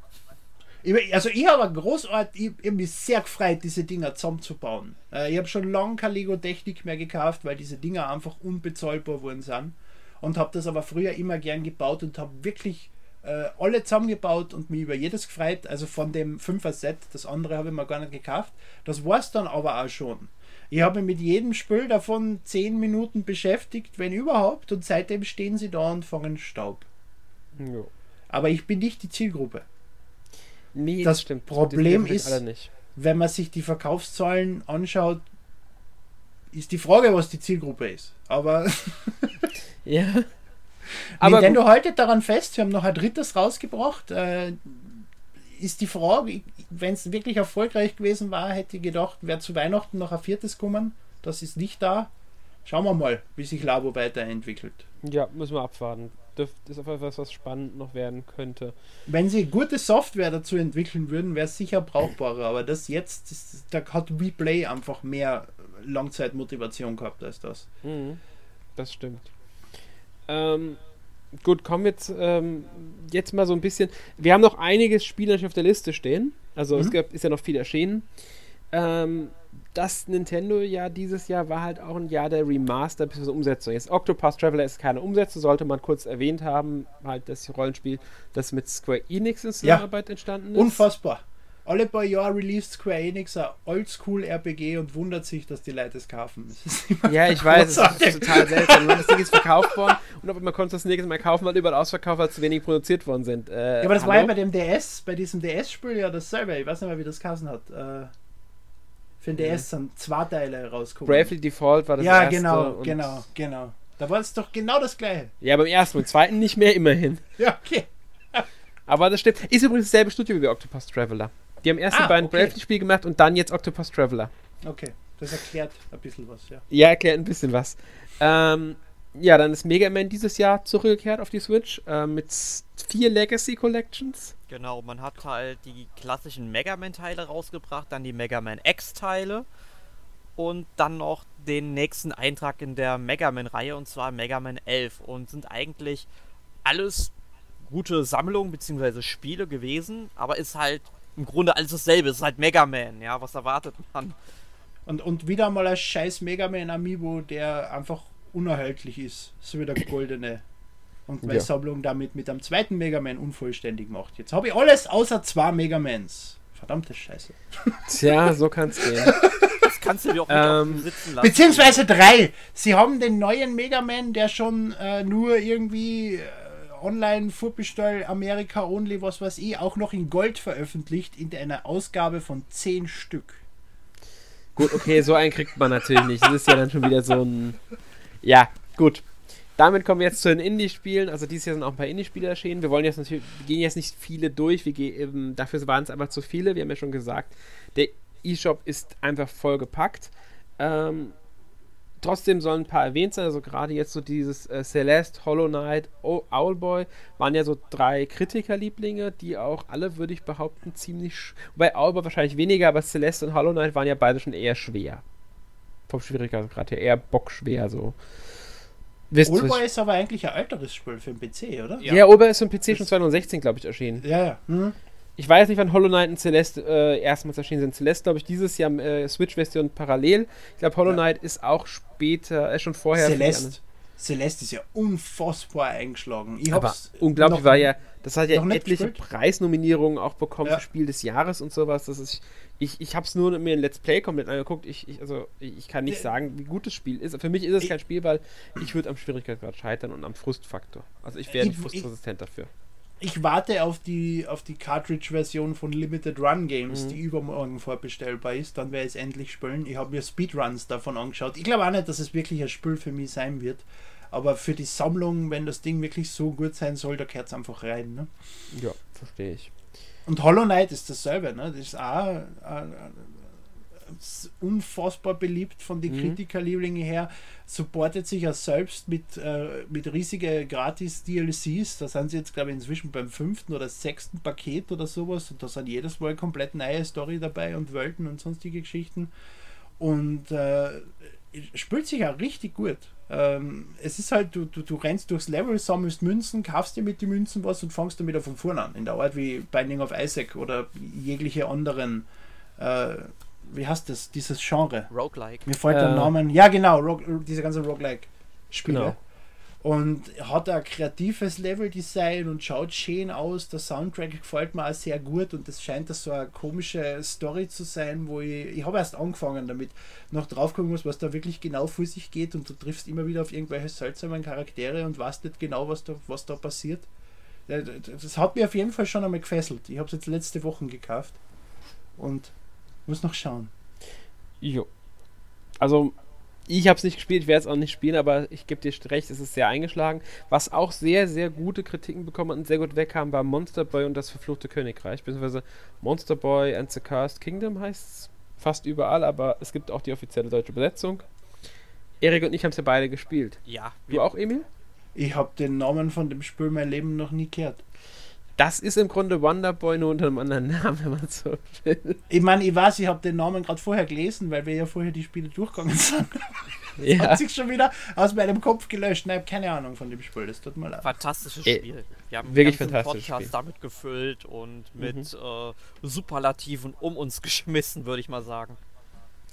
Speaker 2: Also ich habe großartig, ich, ich mich sehr gefreut, diese Dinger zusammenzubauen. Äh, ich habe schon lange keine Lego-Technik mehr gekauft, weil diese Dinger einfach unbezahlbar wurden sind. Und habe das aber früher immer gern gebaut und habe wirklich äh, alle zusammengebaut und mich über jedes gefreut. Also von dem 5er Set, das andere habe ich mir gar nicht gekauft. Das war es dann aber auch schon. Ich habe mich mit jedem Spiel davon 10 Minuten beschäftigt, wenn überhaupt, und seitdem stehen sie da und fangen Staub. Jo. Aber ich bin nicht die Zielgruppe. Nee, das, das stimmt. Problem ist, wenn man sich die Verkaufszahlen anschaut, ist die Frage, was die Zielgruppe ist. Aber
Speaker 1: ja.
Speaker 2: Aber Nintendo haltet daran fest, sie haben noch ein drittes rausgebracht. Äh, ist die Frage, wenn es wirklich erfolgreich gewesen war, hätte ich gedacht, wäre zu Weihnachten noch ein viertes kommen. Das ist nicht da. Schauen wir mal, wie sich Labo weiterentwickelt.
Speaker 1: Ja, müssen wir abwarten das ist auf etwas, was spannend noch werden könnte.
Speaker 2: Wenn sie gute Software dazu entwickeln würden, wäre es sicher brauchbarer, aber das jetzt, ist, da hat Replay einfach mehr Langzeitmotivation gehabt als das.
Speaker 1: Mhm, das stimmt. Ähm, gut, kommen wir jetzt, ähm, jetzt mal so ein bisschen. Wir haben noch einiges Spiele auf der Liste stehen. Also mhm. es gab, ist ja noch viel erschienen. Ähm, das Nintendo ja dieses Jahr war halt auch ein Jahr der Remaster bzw. Umsetzung. Jetzt Octopath Traveler ist keine Umsetzung, sollte man kurz erwähnt haben, halt das Rollenspiel, das mit Square Enix in Zusammenarbeit ja. entstanden ist.
Speaker 2: Unfassbar. Alle paar Jahre released Square Enix ein Oldschool RPG und wundert sich, dass die Leute es kaufen.
Speaker 1: Ja, ich weiß, es ist total seltsam. Das Ding ist verkauft worden und aber man konnte das nächste Mal kaufen, weil überall ausverkauft, weil zu wenig produziert worden sind.
Speaker 2: Äh, ja, aber das hallo? war ja bei dem DS, bei diesem DS-Spiel ja dasselbe. Ich weiß nicht mehr, wie das geheißen hat. Äh, für den DS sind zwei Teile rausgekommen.
Speaker 1: Bravely Default war das
Speaker 2: ja, erste. Ja, genau, genau, genau. Da war es doch genau das gleiche.
Speaker 1: Ja, beim ersten und zweiten nicht mehr, immerhin.
Speaker 2: Ja, okay.
Speaker 1: Aber das stimmt. Ist übrigens dasselbe Studio wie Octopus Traveler. Die haben erst ah, die beiden okay. Bravely-Spiele gemacht und dann jetzt Octopus Traveler.
Speaker 2: Okay, das erklärt ein bisschen was, ja.
Speaker 1: Ja, erklärt ein bisschen was. Ähm, ja, dann ist Mega Man dieses Jahr zurückgekehrt auf die Switch äh, mit vier Legacy Collections.
Speaker 3: Genau, man hat halt die klassischen Mega Man-Teile rausgebracht, dann die Mega Man X-Teile und dann noch den nächsten Eintrag in der Mega Man-Reihe und zwar Mega Man 11 und sind eigentlich alles gute Sammlungen bzw. Spiele gewesen, aber ist halt im Grunde alles dasselbe. Es ist halt Mega Man, ja, was erwartet man?
Speaker 2: Und, und wieder mal ein scheiß Mega Man Amiibo, der einfach unerhältlich ist. So wie der goldene. Und meine ja. Sammlung damit mit einem zweiten Mega Man unvollständig macht. Jetzt habe ich alles außer zwei Mega Mans. Verdammte Scheiße.
Speaker 1: Tja, so kann es gehen.
Speaker 3: Das kannst du dir auch ähm,
Speaker 2: sitzen lassen. Beziehungsweise drei. Sie haben den neuen Mega Man, der schon äh, nur irgendwie äh, online vorbestell Amerika Only, was weiß ich, auch noch in Gold veröffentlicht in einer Ausgabe von zehn Stück.
Speaker 1: Gut, okay, so einen kriegt man natürlich nicht. Das ist ja dann schon wieder so ein. Ja, gut. Damit kommen wir jetzt zu den Indie-Spielen. Also dieses Jahr sind auch ein paar Indie-Spiele erschienen. Wir wollen jetzt natürlich, wir gehen jetzt nicht viele durch. Wir gehen, dafür waren es einfach zu viele. Wir haben ja schon gesagt, der eShop ist einfach vollgepackt. Ähm, trotzdem sollen ein paar erwähnt sein. Also gerade jetzt so dieses äh, Celeste, Hollow Knight, o Owlboy waren ja so drei Kritikerlieblinge, die auch alle, würde ich behaupten, ziemlich. Wobei Owlboy wahrscheinlich weniger, aber Celeste und Hollow Knight waren ja beide schon eher schwer. Vom Schwierigkeitsgrad her, eher bockschwer so.
Speaker 2: Wisst ist aber eigentlich ein älteres Spiel für den PC, oder?
Speaker 1: Ja, ja Oldboy ist für den PC schon 2016, glaube ich, erschienen.
Speaker 2: Ja, ja. Hm.
Speaker 1: Ich weiß nicht, wann Hollow Knight und Celeste äh, erstmals erschienen sind. Celeste, glaube ich, dieses Jahr äh, Switch-Version parallel. Ich glaube, Hollow Knight ja. ist auch später, äh, schon vorher.
Speaker 2: Celeste. Celeste ist ja unfassbar eingeschlagen.
Speaker 1: Ich Aber unglaublich war ja, das hat ja etliche Preisnominierungen auch bekommen ja. für Spiel des Jahres und sowas. Das ist, ich ich habe es nur mir ein Let's Play komplett angeguckt. Ich, ich, also, ich kann nicht sagen, wie gut das Spiel ist. Für mich ist es kein Spiel, weil ich würde am Schwierigkeitsgrad scheitern und am Frustfaktor. Also ich wäre frustresistent dafür
Speaker 2: ich warte auf die, auf die Cartridge-Version von Limited Run Games, mhm. die übermorgen vorbestellbar ist. Dann werde ich es endlich spielen. Ich habe mir Speedruns davon angeschaut. Ich glaube auch nicht, dass es wirklich ein Spiel für mich sein wird. Aber für die Sammlung, wenn das Ding wirklich so gut sein soll, da gehört es einfach rein. Ne?
Speaker 1: Ja, verstehe ich.
Speaker 2: Und Hollow Knight ist dasselbe. Ne? Das ist auch äh, unfassbar beliebt von den mhm. Kritikerlieblingen her, supportet sich ja selbst mit, äh, mit riesigen Gratis-DLCs. Da sind sie jetzt, glaube ich, inzwischen beim fünften oder sechsten Paket oder sowas. Und da sind jedes Mal komplett neue Story dabei und Welten und sonstige Geschichten. Und äh, spielt sich ja richtig gut. Ähm, es ist halt, du, du, du rennst durchs Level, sammelst Münzen, kaufst dir mit den Münzen was und fangst dann wieder von vorne an. In der Art wie Binding of Isaac oder jegliche anderen äh, wie heißt das, dieses Genre?
Speaker 3: Roguelike.
Speaker 2: Mir fällt äh, der Name. Ja, genau, Rogue, diese ganze Roguelike-Spiele. Genau. Und hat ein kreatives Level-Design und schaut schön aus. Der Soundtrack gefällt mir auch sehr gut und es scheint das so eine komische Story zu sein, wo ich, ich habe erst angefangen damit, noch drauf gucken muss, was da wirklich genau vor sich geht und du triffst immer wieder auf irgendwelche seltsamen Charaktere und weißt nicht genau, was da, was da passiert. Das hat mir auf jeden Fall schon einmal gefesselt. Ich habe es jetzt letzte Woche gekauft und muss noch schauen.
Speaker 1: Jo. Also, ich habe es nicht gespielt, ich werde es auch nicht spielen, aber ich gebe dir recht, es ist sehr eingeschlagen. Was auch sehr, sehr gute Kritiken bekommen und sehr gut wegkam, war Monster Boy und das verfluchte Königreich. Beziehungsweise Monster Boy and the Cursed Kingdom heißt es fast überall, aber es gibt auch die offizielle deutsche Übersetzung. Erik und ich haben es ja beide gespielt.
Speaker 3: Ja.
Speaker 1: Du auch, Emil?
Speaker 2: Ich habe den Namen von dem Spiel mein Leben noch nie gehört.
Speaker 1: Das ist im Grunde Wonderboy nur unter einem anderen Namen, wenn man so
Speaker 2: will. Ich meine, ich weiß, ich habe den Namen gerade vorher gelesen, weil wir ja vorher die Spiele durchgegangen sind. ja. Hat sich schon wieder aus meinem Kopf gelöscht. Nein, keine Ahnung von dem Spiel. Das tut mir leid.
Speaker 3: Fantastisches äh, Spiel.
Speaker 1: Wir haben wirklich fantastisches Podcast
Speaker 3: Spiel. damit gefüllt und mit mhm. äh, Superlativen um uns geschmissen, würde ich mal sagen.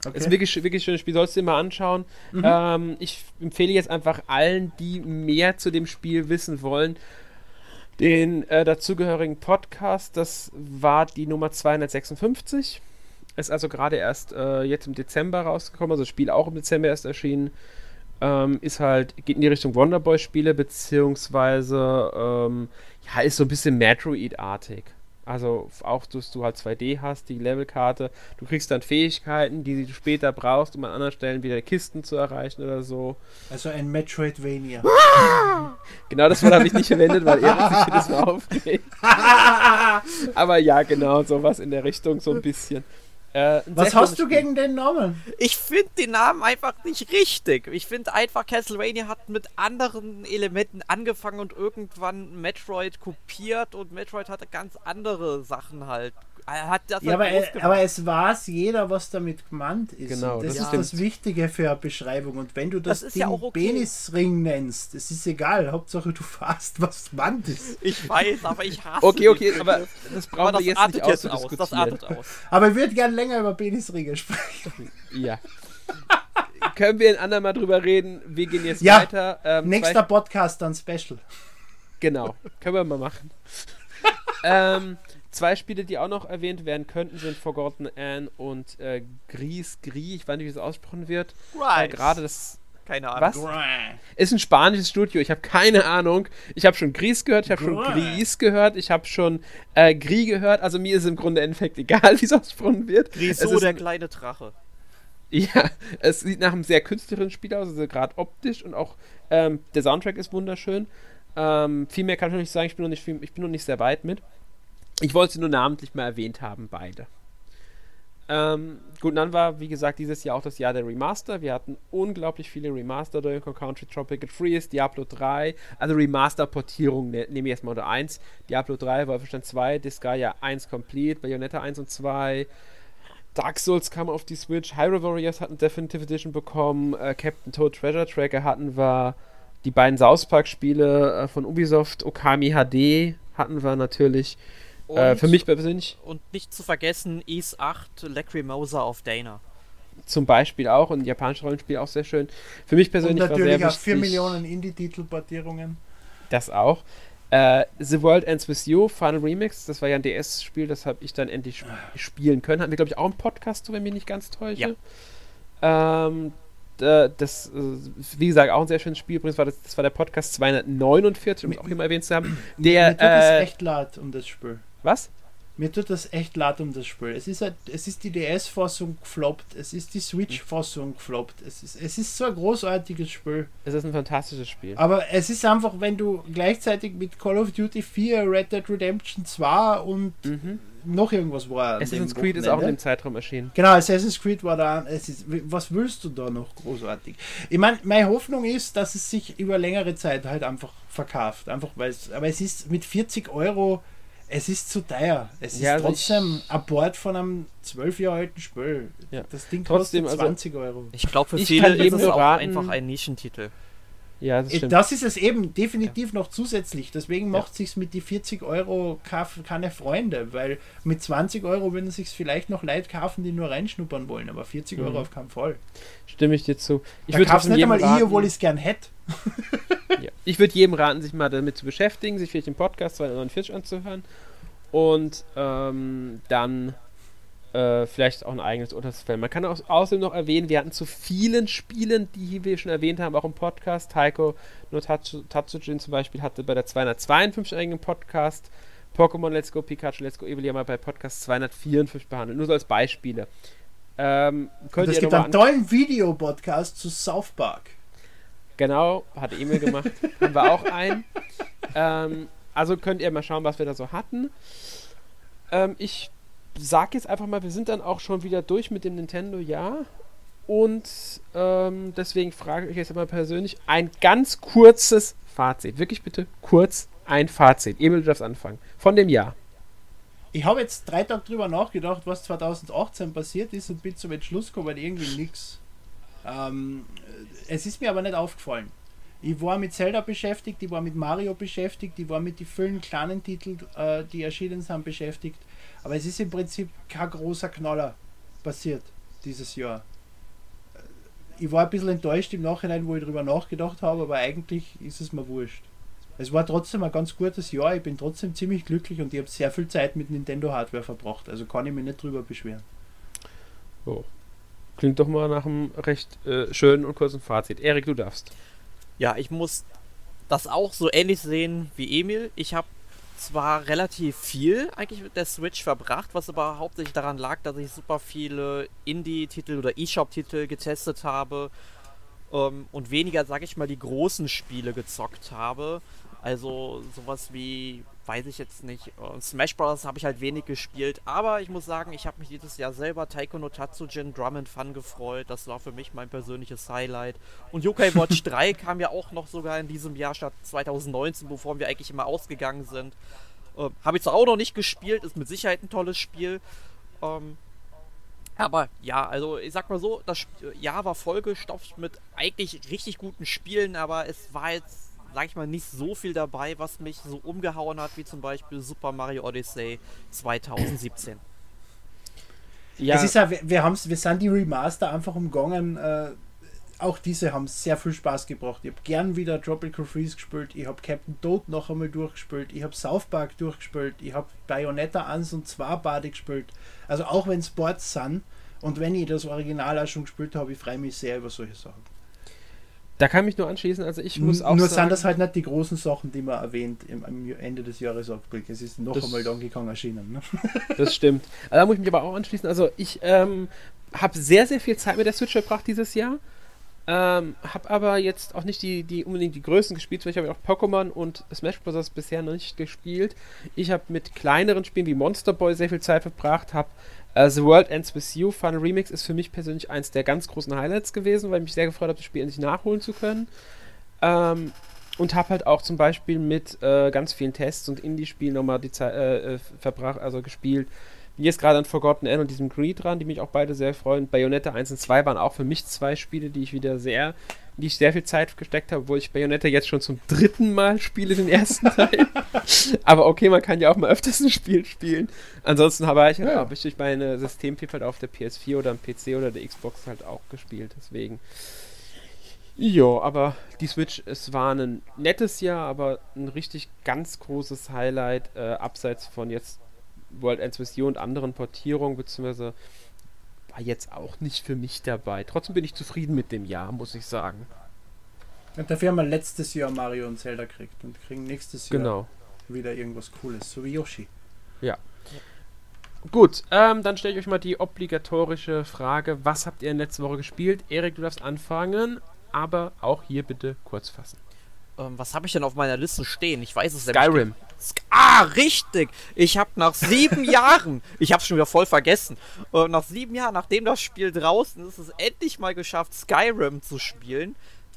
Speaker 1: Okay. Ist ein wirklich, wirklich schönes Spiel, sollst du dir mal anschauen. Mhm. Ähm, ich empfehle jetzt einfach allen, die mehr zu dem Spiel wissen wollen, den äh, dazugehörigen Podcast. Das war die Nummer 256. Ist also gerade erst äh, jetzt im Dezember rausgekommen, also das Spiel auch im Dezember erst erschienen. Ähm, ist halt, geht in die Richtung Wonderboy-Spiele, beziehungsweise ähm, ja, ist so ein bisschen Metroid-artig. Also auch, dass du halt 2D hast, die Levelkarte. Du kriegst dann Fähigkeiten, die du später brauchst, um an anderen Stellen wieder Kisten zu erreichen oder so.
Speaker 2: Also ein Metroidvania.
Speaker 1: genau das Wort habe ich nicht verwendet, weil er sich jedes Mal aufregt. Aber ja, genau, sowas in der Richtung, so ein bisschen.
Speaker 2: Äh, Was hast du gegen den Namen?
Speaker 3: Ich finde den Namen einfach nicht richtig. Ich finde einfach, Castlevania hat mit anderen Elementen angefangen und irgendwann Metroid kopiert und Metroid hatte ganz andere Sachen halt
Speaker 2: hat das ja, aber, aber, es weiß jeder, was damit gemeint ist. Genau, das, das ist das Wichtige für eine Beschreibung. Und wenn du das, das Ding ja okay. Penisring nennst, es ist egal. Hauptsache du fasst, was gemeint ist.
Speaker 3: Ich weiß, aber ich hasse
Speaker 1: Okay, okay, aber das brauchen wir jetzt nicht jetzt aus.
Speaker 3: Das artet aus.
Speaker 2: Aber ich würde gerne länger über Penisringe sprechen.
Speaker 1: Ja. Können wir ein andermal drüber reden? Wir gehen jetzt ja, weiter.
Speaker 2: Ähm, nächster Podcast dann Special.
Speaker 1: Genau, können wir mal machen. ähm, zwei Spiele, die auch noch erwähnt werden könnten, sind Forgotten Anne und äh, Gris Gris. Ich weiß nicht, wie es ausgesprochen wird. Äh, Gerade das.
Speaker 3: Keine Ahnung.
Speaker 1: Was? Ist ein spanisches Studio. Ich habe keine Ahnung. Ich habe schon Gris gehört, ich habe schon Gris gehört, ich habe schon äh, Gris gehört. Also mir ist im Grunde im Endeffekt egal, wie es ausgesprochen wird.
Speaker 3: Griso, der kleine Drache.
Speaker 1: Ja, es sieht nach einem sehr künstlerischen Spiel aus, also gerade optisch und auch ähm, der Soundtrack ist wunderschön. Ähm, viel mehr kann ich noch nicht sagen, ich bin noch nicht, ich bin noch nicht sehr weit mit. Ich wollte sie nur namentlich mal erwähnt haben, beide. Ähm, gut, dann war, wie gesagt, dieses Jahr auch das Jahr der Remaster. Wir hatten unglaublich viele Remaster, Donkey Country Tropical Freeze, Diablo 3, also Remaster-Portierung, ne, nehme ich erstmal unter 1. Diablo 3, Wolfenstein 2, Disgaea 1 Complete, Bayonetta 1 und 2, Dark Souls kam auf die Switch, Hyrule Warriors hatten Definitive Edition bekommen, äh, Captain Toad Treasure Tracker hatten wir, die beiden South Park Spiele äh, von Ubisoft, Okami HD hatten wir natürlich. Äh, für mich persönlich.
Speaker 3: Und nicht zu vergessen, Ease 8 Lacrimosa of Dana.
Speaker 1: Zum Beispiel auch und japanisches Rollenspiel auch sehr schön. Für mich persönlich und
Speaker 2: natürlich
Speaker 1: war
Speaker 2: sehr auch 4 Millionen Indie-Titel-Portierungen.
Speaker 1: Das auch. Äh, The World Ends With You, Final Remix, das war ja ein DS-Spiel, das habe ich dann endlich sp spielen können. Hatten wir, glaube ich, auch einen Podcast, wenn ich mich nicht ganz täusche. Ja. Ähm, das, äh, wie gesagt, auch ein sehr schönes Spiel. Übrigens war das, das war der Podcast 249, um es auch immer erwähnt zu haben. Der,
Speaker 2: Mir tut äh, echt leid um das Spiel.
Speaker 1: Was?
Speaker 2: Mir tut das echt leid um das Spiel. Es ist, halt, es ist die DS-Fassung gefloppt, es ist die Switch-Fassung gefloppt. Es ist, es ist so ein großartiges Spiel.
Speaker 1: Es ist ein fantastisches Spiel.
Speaker 2: Aber es ist einfach, wenn du gleichzeitig mit Call of Duty 4, Red Dead Redemption 2 und mhm. noch irgendwas war.
Speaker 1: Assassin's Creed ist auch in dem Zeitraum erschienen.
Speaker 2: Genau, Assassin's Creed war da. Es ist, was willst du da noch großartig? Ich meine, meine Hoffnung ist, dass es sich über längere Zeit halt einfach verkauft. Einfach weil es, aber es ist mit 40 Euro es ist zu teuer. Es ja, ist also trotzdem ein Bord von einem zwölf Jahre alten Spiel. Ja. Das Ding trotzdem, kostet 20 also, Euro.
Speaker 3: Ich glaube, für ich viele ist es auch einfach ein Nischentitel.
Speaker 2: Ja, das, äh, das, ist es eben definitiv ja. noch zusätzlich. Deswegen macht ja. sich mit die 40 Euro keine Freunde, weil mit 20 Euro würden sich vielleicht noch Leute kaufen, die nur reinschnuppern wollen, aber 40 mhm. Euro auf keinen Fall.
Speaker 1: Stimme ich dir zu.
Speaker 2: Ich würde nicht einmal raten, ich, obwohl ich es gern hätte.
Speaker 1: ja. Ich würde jedem raten, sich mal damit zu beschäftigen, sich vielleicht den Podcast 249 anzuhören und ähm, dann äh, vielleicht auch ein eigenes Urteilsfeld. Man kann auch außerdem noch erwähnen, wir hatten zu vielen Spielen, die wir schon erwähnt haben, auch im Podcast. Taiko no Tatsujin zum Beispiel hatte bei der 252 eigenen Podcast. Pokémon Let's Go, Pikachu Let's Go Evil mal bei Podcast 254 behandelt. Nur so als Beispiele. Ähm,
Speaker 2: könnt es gibt einen tollen Videopodcast zu South Park.
Speaker 1: Genau, hat Emil gemacht. haben wir auch einen. Ähm, also könnt ihr mal schauen, was wir da so hatten. Ähm, ich sag jetzt einfach mal, wir sind dann auch schon wieder durch mit dem Nintendo Jahr. Und ähm, deswegen frage ich euch jetzt mal persönlich ein ganz kurzes Fazit. Wirklich bitte kurz ein Fazit. Emil, du darfst anfangen. Von dem Jahr.
Speaker 2: Ich habe jetzt drei Tage drüber nachgedacht, was 2018 passiert ist und bin zum Entschluss gekommen, irgendwie nichts. Ähm, es ist mir aber nicht aufgefallen. Ich war mit Zelda beschäftigt, ich war mit Mario beschäftigt, ich war mit den vielen kleinen Titeln, äh, die erschienen sind, beschäftigt. Aber es ist im Prinzip kein großer Knaller passiert dieses Jahr. Ich war ein bisschen enttäuscht im Nachhinein, wo ich darüber nachgedacht habe, aber eigentlich ist es mir wurscht. Es war trotzdem ein ganz gutes Jahr, ich bin trotzdem ziemlich glücklich und ich habe sehr viel Zeit mit Nintendo Hardware verbracht, also kann ich mich nicht drüber beschweren.
Speaker 1: Oh. Klingt doch mal nach einem recht äh, schönen und kurzen Fazit. Erik, du darfst.
Speaker 3: Ja, ich muss das auch so ähnlich sehen wie Emil. Ich habe zwar relativ viel eigentlich mit der Switch verbracht, was aber hauptsächlich daran lag, dass ich super viele Indie-Titel oder eShop-Titel getestet habe ähm, und weniger, sag ich mal, die großen Spiele gezockt habe. Also sowas wie, weiß ich jetzt nicht, äh, Smash Bros. habe ich halt wenig gespielt, aber ich muss sagen, ich habe mich dieses Jahr selber Taiko no Tatsujin Drum and Fun gefreut. Das war für mich mein persönliches Highlight. Und Yokai Watch 3 kam ja auch noch sogar in diesem Jahr statt 2019, wovon wir eigentlich immer ausgegangen sind. Äh, Habe ich zwar auch noch nicht gespielt, ist mit Sicherheit ein tolles Spiel. Ähm, aber ja, also ich sag mal so, das Jahr war vollgestopft mit eigentlich richtig guten Spielen, aber es war jetzt, sag ich mal, nicht so viel dabei, was mich so umgehauen hat, wie zum Beispiel Super Mario Odyssey 2017.
Speaker 2: Ja. Es ist ja, wir, wir, wir sind die Remaster einfach umgangen. Äh, auch diese haben sehr viel Spaß gebracht. Ich habe gern wieder Tropical Freeze gespielt. Ich habe Captain Toad noch einmal durchgespielt. Ich habe South Park durchgespielt. Ich habe Bayonetta 1 und 2 Bade gespielt. Also auch wenn Sports sind und wenn ich das Original auch schon gespielt habe, ich freue mich sehr über solche Sachen.
Speaker 1: Da kann ich nur anschließen, also ich muss auch
Speaker 2: Nur sagen, sind das halt nicht die großen Sachen, die man erwähnt im, am Ende des Jahresrückblick. Es ist noch einmal Donkey Kong erschienen. Ne?
Speaker 1: Das stimmt. Also da muss ich mich aber auch anschließen. Also ich ähm, habe sehr, sehr viel Zeit mit der Switch verbracht dieses Jahr. Ähm, habe aber jetzt auch nicht die, die unbedingt die Größen gespielt, weil ich habe auch Pokémon und Smash Bros. bisher noch nicht gespielt. Ich habe mit kleineren Spielen wie Monster Boy sehr viel Zeit verbracht, habe uh, The World Ends With You Fun Remix ist für mich persönlich eins der ganz großen Highlights gewesen, weil ich mich sehr gefreut habe, das Spiel endlich nachholen zu können. Ähm, und habe halt auch zum Beispiel mit äh, ganz vielen Tests und Indie-Spielen nochmal die Zeit äh, äh, verbracht, also gespielt. Bin jetzt gerade an Forgotten End und diesem Greed dran, die mich auch beide sehr freuen. Bayonetta 1 und 2 waren auch für mich zwei Spiele, die ich wieder sehr, die ich sehr viel Zeit gesteckt habe, obwohl ich Bayonetta jetzt schon zum dritten Mal spiele, den ersten Teil. Aber okay, man kann ja auch mal öfters ein Spiel spielen. Ansonsten habe ich, ja. habe ich durch meine Systemvielfalt auf der PS4 oder am PC oder der Xbox halt auch gespielt. Deswegen. Ja, aber die Switch, es war ein nettes Jahr, aber ein richtig ganz großes Highlight, äh, abseits von jetzt World Ends With You und anderen Portierungen, beziehungsweise war jetzt auch nicht für mich dabei. Trotzdem bin ich zufrieden mit dem Jahr, muss ich sagen.
Speaker 2: Und dafür haben wir letztes Jahr Mario und Zelda gekriegt und kriegen nächstes Jahr
Speaker 1: genau.
Speaker 2: wieder irgendwas Cooles, so wie Yoshi.
Speaker 1: Ja. Gut, ähm, dann stelle ich euch mal die obligatorische Frage: Was habt ihr in letzter Woche gespielt? Erik, du darfst anfangen, aber auch hier bitte kurz fassen.
Speaker 3: Ähm, was habe ich denn auf meiner Liste stehen? Ich weiß es
Speaker 1: Skyrim.
Speaker 3: Sk ah, richtig! Ich habe nach sieben Jahren, ich habe es schon wieder voll vergessen, äh, nach sieben Jahren, nachdem das Spiel draußen ist, es endlich mal geschafft, Skyrim zu spielen.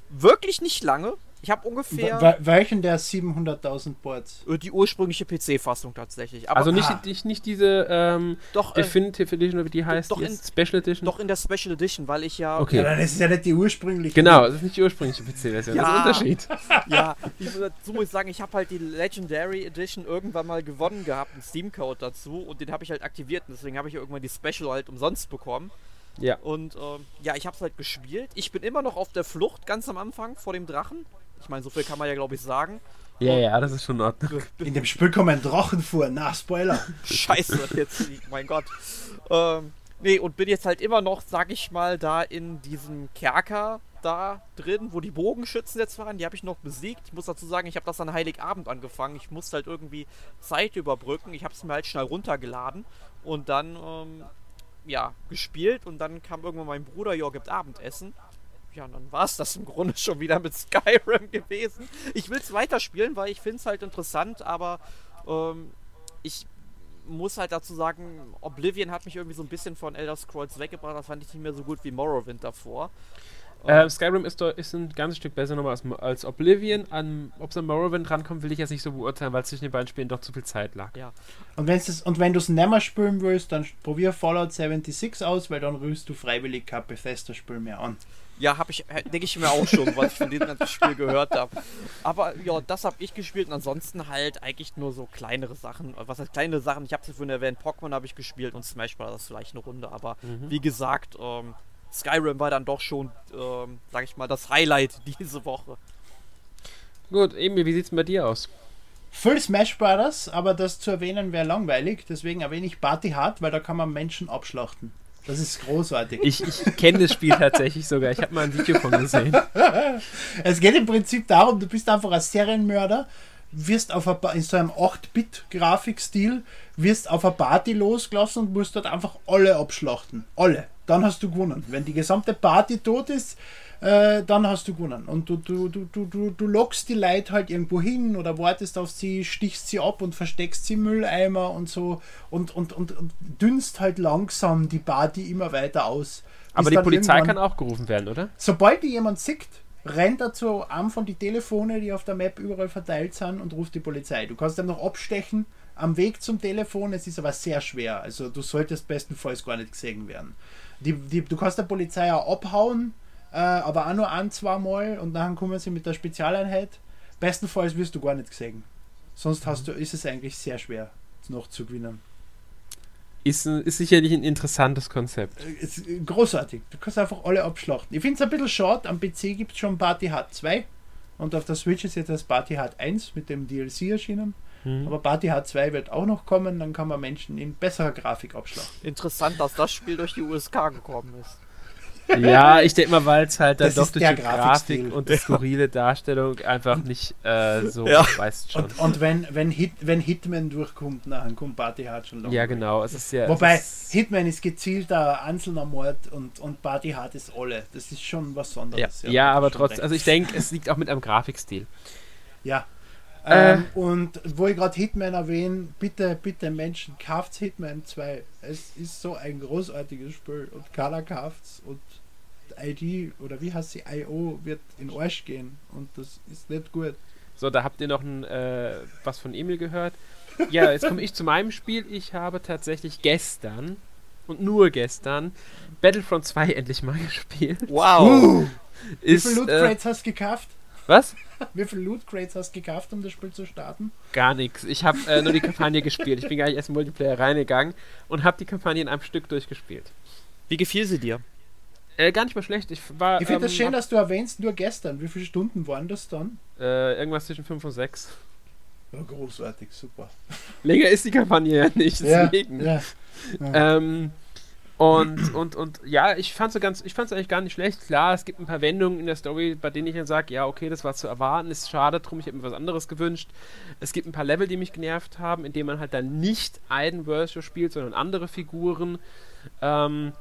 Speaker 3: Wirklich nicht lange. Ich habe ungefähr.
Speaker 2: welchen der 700.000 Boards?
Speaker 3: Äh, die ursprüngliche PC-Fassung tatsächlich.
Speaker 1: Aber, also nicht, ah. nicht, nicht diese ähm,
Speaker 3: doch,
Speaker 1: äh, Definitive Edition, wie die heißt,
Speaker 3: doch die in,
Speaker 1: Special Edition?
Speaker 3: Doch in der Special Edition, weil ich ja.
Speaker 2: Okay. Ja, das ist ja nicht die ursprüngliche.
Speaker 1: Genau, das ist nicht die ursprüngliche PC-Version.
Speaker 3: Ja.
Speaker 1: Das ist ein Unterschied.
Speaker 3: ja, ich, so muss ich sagen, ich habe halt die Legendary Edition irgendwann mal gewonnen gehabt, einen Steam-Code dazu und den habe ich halt aktiviert und deswegen habe ich irgendwann die Special halt umsonst bekommen.
Speaker 1: Ja.
Speaker 3: Und ähm, ja, ich habe es halt gespielt. Ich bin immer noch auf der Flucht ganz am Anfang vor dem Drachen. Ich meine, so viel kann man ja, glaube ich, sagen.
Speaker 1: Ja, und ja, das ist schon in Ordnung.
Speaker 2: In dem Spiel kommt ein Drachen vor, nach Spoiler.
Speaker 3: Scheiße, jetzt, mein Gott. Ähm, nee, und bin jetzt halt immer noch, sag ich mal, da in diesem Kerker da drin, wo die Bogenschützen jetzt waren. Die habe ich noch besiegt. Ich muss dazu sagen, ich habe das an Heiligabend angefangen. Ich musste halt irgendwie Zeit überbrücken. Ich habe es mir halt schnell runtergeladen und dann, ähm, ja, gespielt. Und dann kam irgendwann mein Bruder, ja, gibt Abendessen. Ja, und dann war es das im Grunde schon wieder mit Skyrim gewesen. Ich will es weiterspielen, weil ich finde es halt interessant, aber ähm, ich muss halt dazu sagen, Oblivion hat mich irgendwie so ein bisschen von Elder Scrolls weggebracht. Das fand ich nicht mehr so gut wie Morrowind davor.
Speaker 1: Äh, Skyrim ist, ist ein ganzes Stück besser nochmal als, als Oblivion. Ob es an Morrowind rankommt, will ich jetzt nicht so beurteilen, weil zwischen den beiden Spielen doch zu viel Zeit lag.
Speaker 3: Ja.
Speaker 2: Und, wenn's und wenn du es nimmer spielen willst, dann probier Fallout 76 aus, weil dann rührst du freiwillig kein Bethesda-Spiel mehr an.
Speaker 3: Ja, habe ich, denke ich mir auch schon, was ich von diesem ganzen Spiel gehört habe. Aber ja, das habe ich gespielt und ansonsten halt eigentlich nur so kleinere Sachen. Was heißt kleine Sachen? Ich habe es vorhin erwähnt, Pokémon habe ich gespielt und Smash Bros. vielleicht eine Runde. Aber mhm. wie gesagt, ähm, Skyrim war dann doch schon, ähm, sag ich mal, das Highlight diese Woche.
Speaker 1: Gut, Emil, wie sieht's bei dir aus?
Speaker 2: Full Smash Brothers, aber das zu erwähnen wäre langweilig, deswegen erwähne ich Party Hard, weil da kann man Menschen abschlachten. Das ist großartig.
Speaker 1: Ich, ich kenne das Spiel tatsächlich sogar. Ich habe mal ein Video von gesehen.
Speaker 2: es geht im Prinzip darum, du bist einfach ein Serienmörder, wirst auf ein, in so einem 8-Bit-Grafikstil, wirst auf eine Party losgelassen und musst dort einfach alle abschlachten. Alle. Dann hast du gewonnen. Wenn die gesamte Party tot ist, äh, dann hast du gewonnen. Und du, du, du, du, du, du lockst die Leute halt irgendwo hin oder wartest auf sie, stichst sie ab und versteckst sie im Mülleimer und so und, und, und, und dünnst halt langsam die Party immer weiter aus.
Speaker 1: Aber die Polizei kann auch gerufen werden, oder?
Speaker 2: Sobald die jemand sieht, rennt er zu einem von die Telefone, die auf der Map überall verteilt sind und ruft die Polizei. Du kannst dann noch abstechen, am Weg zum Telefon, es ist aber sehr schwer. Also du solltest bestenfalls gar nicht gesehen werden. Die, die, du kannst der Polizei auch abhauen, äh, aber auch nur ein, zwei Mal und dann kommen sie mit der Spezialeinheit. Bestenfalls wirst du gar nicht gesehen. Sonst hast du, ist es eigentlich sehr schwer, noch zu gewinnen.
Speaker 1: Ist, ist sicherlich ein interessantes Konzept.
Speaker 2: Äh, ist großartig. Du kannst einfach alle abschlachten. Ich finde es ein bisschen schade, am PC gibt es schon Party Hard 2 und auf der Switch ist jetzt das Party Hard 1 mit dem DLC erschienen. Mhm. Aber Party Hard 2 wird auch noch kommen, dann kann man Menschen in besserer Grafik abschlachten.
Speaker 3: Interessant, dass das Spiel durch die USK gekommen ist.
Speaker 1: Ja, ich denke mal, weil es halt dann das doch durch die Grafik und die skurrile Darstellung einfach nicht äh, so, ja. weißt
Speaker 2: schon. Und, und, wenn, wenn, Hit, wenn Hitman durchkommt, dann kommt Party Hard schon
Speaker 1: lang. Ja, genau. Es ist ja,
Speaker 2: Wobei, ist Hitman ist gezielter einzelner Mord und, und Party Hard ist alle. Das ist schon was Sonderes.
Speaker 1: Ja, ja, ja aber trotzdem, also ich denke, es liegt auch mit einem Grafikstil.
Speaker 2: Ja, äh. Ähm, und wo ich gerade Hitman erwähne, bitte, bitte Menschen, kauft Hitman 2. Es ist so ein großartiges Spiel und keiner kauft's und ID oder wie heißt sie, IO wird in Arsch gehen und das ist nicht gut.
Speaker 1: So, da habt ihr noch ein, äh, was von Emil gehört. Ja, jetzt komme ich zu meinem Spiel. Ich habe tatsächlich gestern und nur gestern Battlefront 2 endlich mal gespielt.
Speaker 2: Wow! Uh, ist, wie viele Loot Crates äh, hast du gekauft?
Speaker 1: Was?
Speaker 2: Wie viele Loot Crates hast du gekauft, um das Spiel zu starten?
Speaker 1: Gar nichts. Ich habe äh, nur die Kampagne gespielt. Ich bin gar nicht erst im Multiplayer reingegangen und habe die Kampagne in einem Stück durchgespielt.
Speaker 3: Wie gefiel sie dir?
Speaker 1: Äh, gar nicht mal schlecht. Ich, ich
Speaker 2: finde ähm, das schön, dass du erwähnst, nur gestern. Wie viele Stunden waren das dann?
Speaker 1: Äh, irgendwas zwischen 5 und 6.
Speaker 2: Ja, großartig, super.
Speaker 1: Länger ist die Kampagne ja nicht, deswegen. Ja, ja, ja. Ähm, und, und, und ja, ich fand es eigentlich gar nicht schlecht. Klar, es gibt ein paar Wendungen in der Story, bei denen ich dann sage, ja, okay, das war zu erwarten, ist schade drum, ich hätte mir was anderes gewünscht. Es gibt ein paar Level, die mich genervt haben, in denen man halt dann nicht Aiden Versio spielt, sondern andere Figuren. Ähm,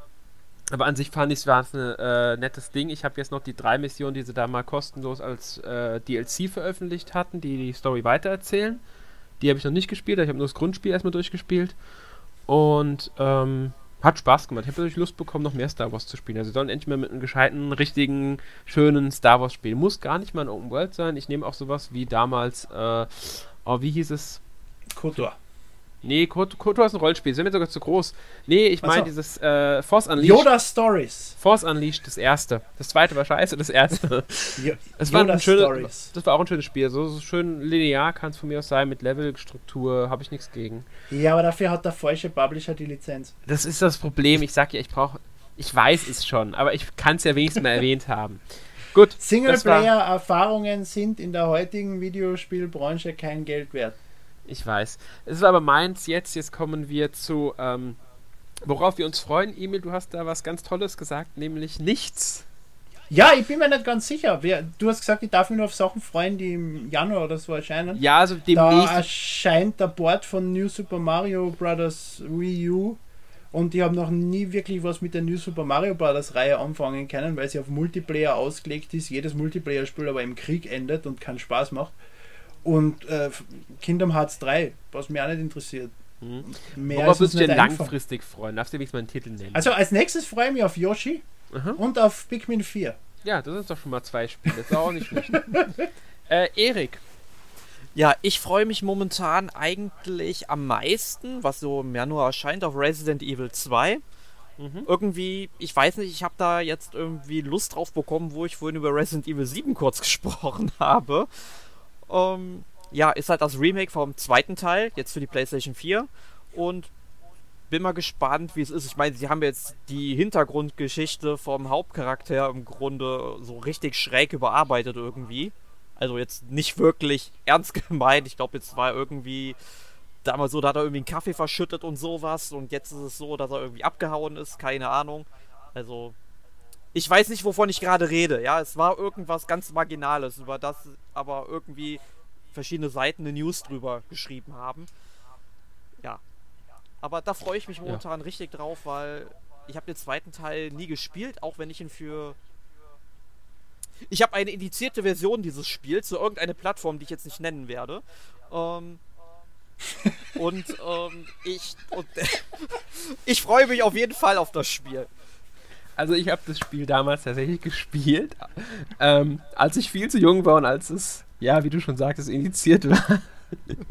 Speaker 1: aber an sich fand ich es ein äh, nettes Ding. Ich habe jetzt noch die drei Missionen, die sie da mal kostenlos als äh, DLC veröffentlicht hatten, die die Story weitererzählen. Die habe ich noch nicht gespielt, ich habe nur das Grundspiel erstmal durchgespielt. Und ähm, hat Spaß gemacht. Ich habe natürlich Lust bekommen, noch mehr Star Wars zu spielen. Also sie sollen endlich mal mit einem gescheiten, richtigen, schönen Star Wars spielen. Muss gar nicht mal ein Open World sein. Ich nehme auch sowas wie damals, äh, oh, wie hieß es?
Speaker 2: Kotor.
Speaker 1: Nee, Kotor ist ein Rollenspiel. Sind mir sogar zu groß. Nee, ich meine dieses äh, Force
Speaker 2: Unleashed. Yoda Stories.
Speaker 1: Force Unleashed, das erste. Das zweite war scheiße, das erste. das, war ein schönes, das war auch ein schönes Spiel. So, so schön linear kann es von mir aus sein, mit Levelstruktur, habe ich nichts gegen.
Speaker 2: Ja, aber dafür hat der falsche Publisher die Lizenz.
Speaker 1: Das ist das Problem. Ich sag ja, ich brauche. Ich weiß es schon, aber ich kann es ja wenigstens mal erwähnt haben. Gut.
Speaker 2: Singleplayer-Erfahrungen sind in der heutigen Videospielbranche kein Geld wert.
Speaker 1: Ich weiß. Es ist aber meins jetzt. Jetzt kommen wir zu, ähm, worauf wir uns freuen. Emil, du hast da was ganz Tolles gesagt, nämlich nichts.
Speaker 2: Ja, ich bin mir nicht ganz sicher. Wer, du hast gesagt, ich darf mich nur auf Sachen freuen, die im Januar oder so erscheinen.
Speaker 1: Ja, also demnächst.
Speaker 2: Da erscheint der Board von New Super Mario Bros. Wii U. Und ich habe noch nie wirklich was mit der New Super Mario Bros. Reihe anfangen können, weil sie auf Multiplayer ausgelegt ist. Jedes Multiplayer-Spiel aber im Krieg endet und keinen Spaß macht. Und äh, Kingdom Hearts 3, was mich auch nicht interessiert.
Speaker 1: Mhm. Worauf würdest du denn langfristig freuen? Darfst du wenigstens mal einen Titel nennen?
Speaker 2: Also als nächstes freue ich mich auf Yoshi Aha. und auf Pikmin 4.
Speaker 1: Ja, das sind doch schon mal zwei Spiele. Das ist auch nicht schlecht. äh, Erik.
Speaker 3: Ja, ich freue mich momentan eigentlich am meisten, was so im Januar erscheint, auf Resident Evil 2. Mhm. Irgendwie, ich weiß nicht, ich habe da jetzt irgendwie Lust drauf bekommen, wo ich vorhin über Resident Evil 7 kurz gesprochen habe. Ähm, ja, ist halt das Remake vom zweiten Teil, jetzt für die PlayStation 4. Und bin mal gespannt, wie es ist. Ich meine, sie haben jetzt die Hintergrundgeschichte vom Hauptcharakter im Grunde so richtig schräg überarbeitet irgendwie. Also jetzt nicht wirklich ernst gemeint. Ich glaube, jetzt war irgendwie damals so, da hat er irgendwie einen Kaffee verschüttet und sowas. Und jetzt ist es so, dass er irgendwie abgehauen ist. Keine Ahnung. Also, ich weiß nicht, wovon ich gerade rede. Ja, es war irgendwas ganz Marginales, über das aber irgendwie verschiedene Seiten eine News drüber geschrieben haben. Ja. Aber da freue ich mich momentan ja. richtig drauf, weil ich habe den zweiten Teil nie gespielt, auch wenn ich ihn für ich habe eine indizierte Version dieses Spiels zu irgendeine Plattform, die ich jetzt nicht nennen werde. Ähm, und ähm, ich und, ich freue mich auf jeden Fall auf das Spiel.
Speaker 1: Also ich habe das Spiel damals tatsächlich gespielt, ähm, als ich viel zu jung war und als es, ja, wie du schon sagtest, initiiert war.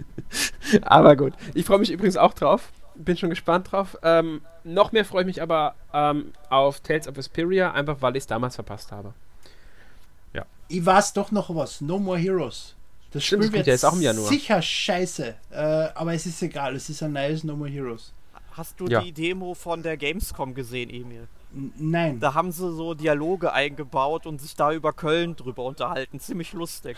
Speaker 1: aber gut. Ich freue mich übrigens auch drauf. Bin schon gespannt drauf. Ähm, noch mehr freue ich mich aber ähm, auf Tales of Vesperia, einfach weil ich es damals verpasst habe.
Speaker 2: Ja. Ich weiß doch noch was. No More Heroes. Das Stimmt, Spiel wird
Speaker 1: jetzt auch im Januar.
Speaker 2: sicher scheiße. Äh, aber es ist egal. Es ist ein neues No More Heroes.
Speaker 3: Hast du ja. die Demo von der Gamescom gesehen, Emil?
Speaker 2: Nein.
Speaker 3: Da haben sie so Dialoge eingebaut und sich da über Köln drüber unterhalten. Ziemlich lustig.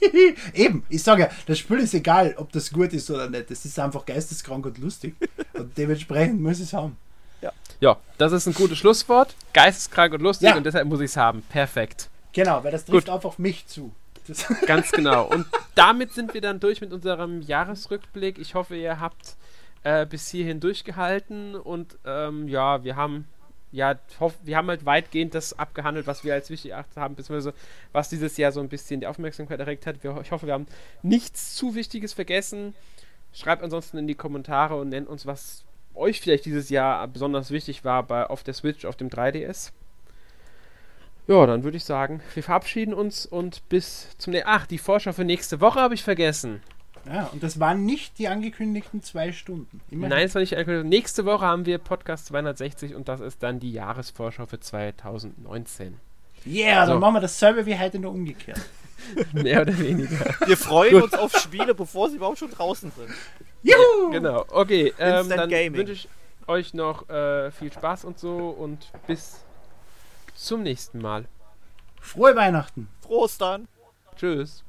Speaker 2: Eben, ich sage ja, das Spiel ist egal, ob das gut ist oder nicht. Es ist einfach geisteskrank und lustig. Und dementsprechend muss ich es haben.
Speaker 1: Ja. ja, das ist ein gutes Schlusswort. Geisteskrank und lustig ja. und deshalb muss ich es haben. Perfekt.
Speaker 2: Genau, weil das trifft gut. auch auf mich zu.
Speaker 1: Das Ganz genau. Und damit sind wir dann durch mit unserem Jahresrückblick. Ich hoffe, ihr habt äh, bis hierhin durchgehalten und ähm, ja, wir haben ja, wir haben halt weitgehend das abgehandelt, was wir als wichtig erachtet haben, beziehungsweise was dieses Jahr so ein bisschen die Aufmerksamkeit erregt hat. ich hoffe, wir haben nichts zu Wichtiges vergessen. Schreibt ansonsten in die Kommentare und nennt uns, was euch vielleicht dieses Jahr besonders wichtig war bei, auf der Switch, auf dem 3DS. Ja, dann würde ich sagen, wir verabschieden uns und bis zum. Ne Ach, die Vorschau für nächste Woche habe ich vergessen.
Speaker 2: Ja, und das waren nicht die angekündigten zwei Stunden.
Speaker 1: Immerhin. Nein, es war nicht angekündigt. Nächste Woche haben wir Podcast 260 und das ist dann die Jahresvorschau für 2019.
Speaker 2: Yeah, so. dann machen wir dasselbe wie heute nur umgekehrt.
Speaker 1: Mehr oder weniger.
Speaker 3: Wir freuen uns auf Spiele, bevor sie überhaupt schon draußen sind.
Speaker 1: Juhu! Genau, okay. Ähm, dann wünsche ich euch noch äh, viel Spaß und so und bis zum nächsten Mal.
Speaker 2: Frohe Weihnachten.
Speaker 3: Prost dann.
Speaker 1: Tschüss.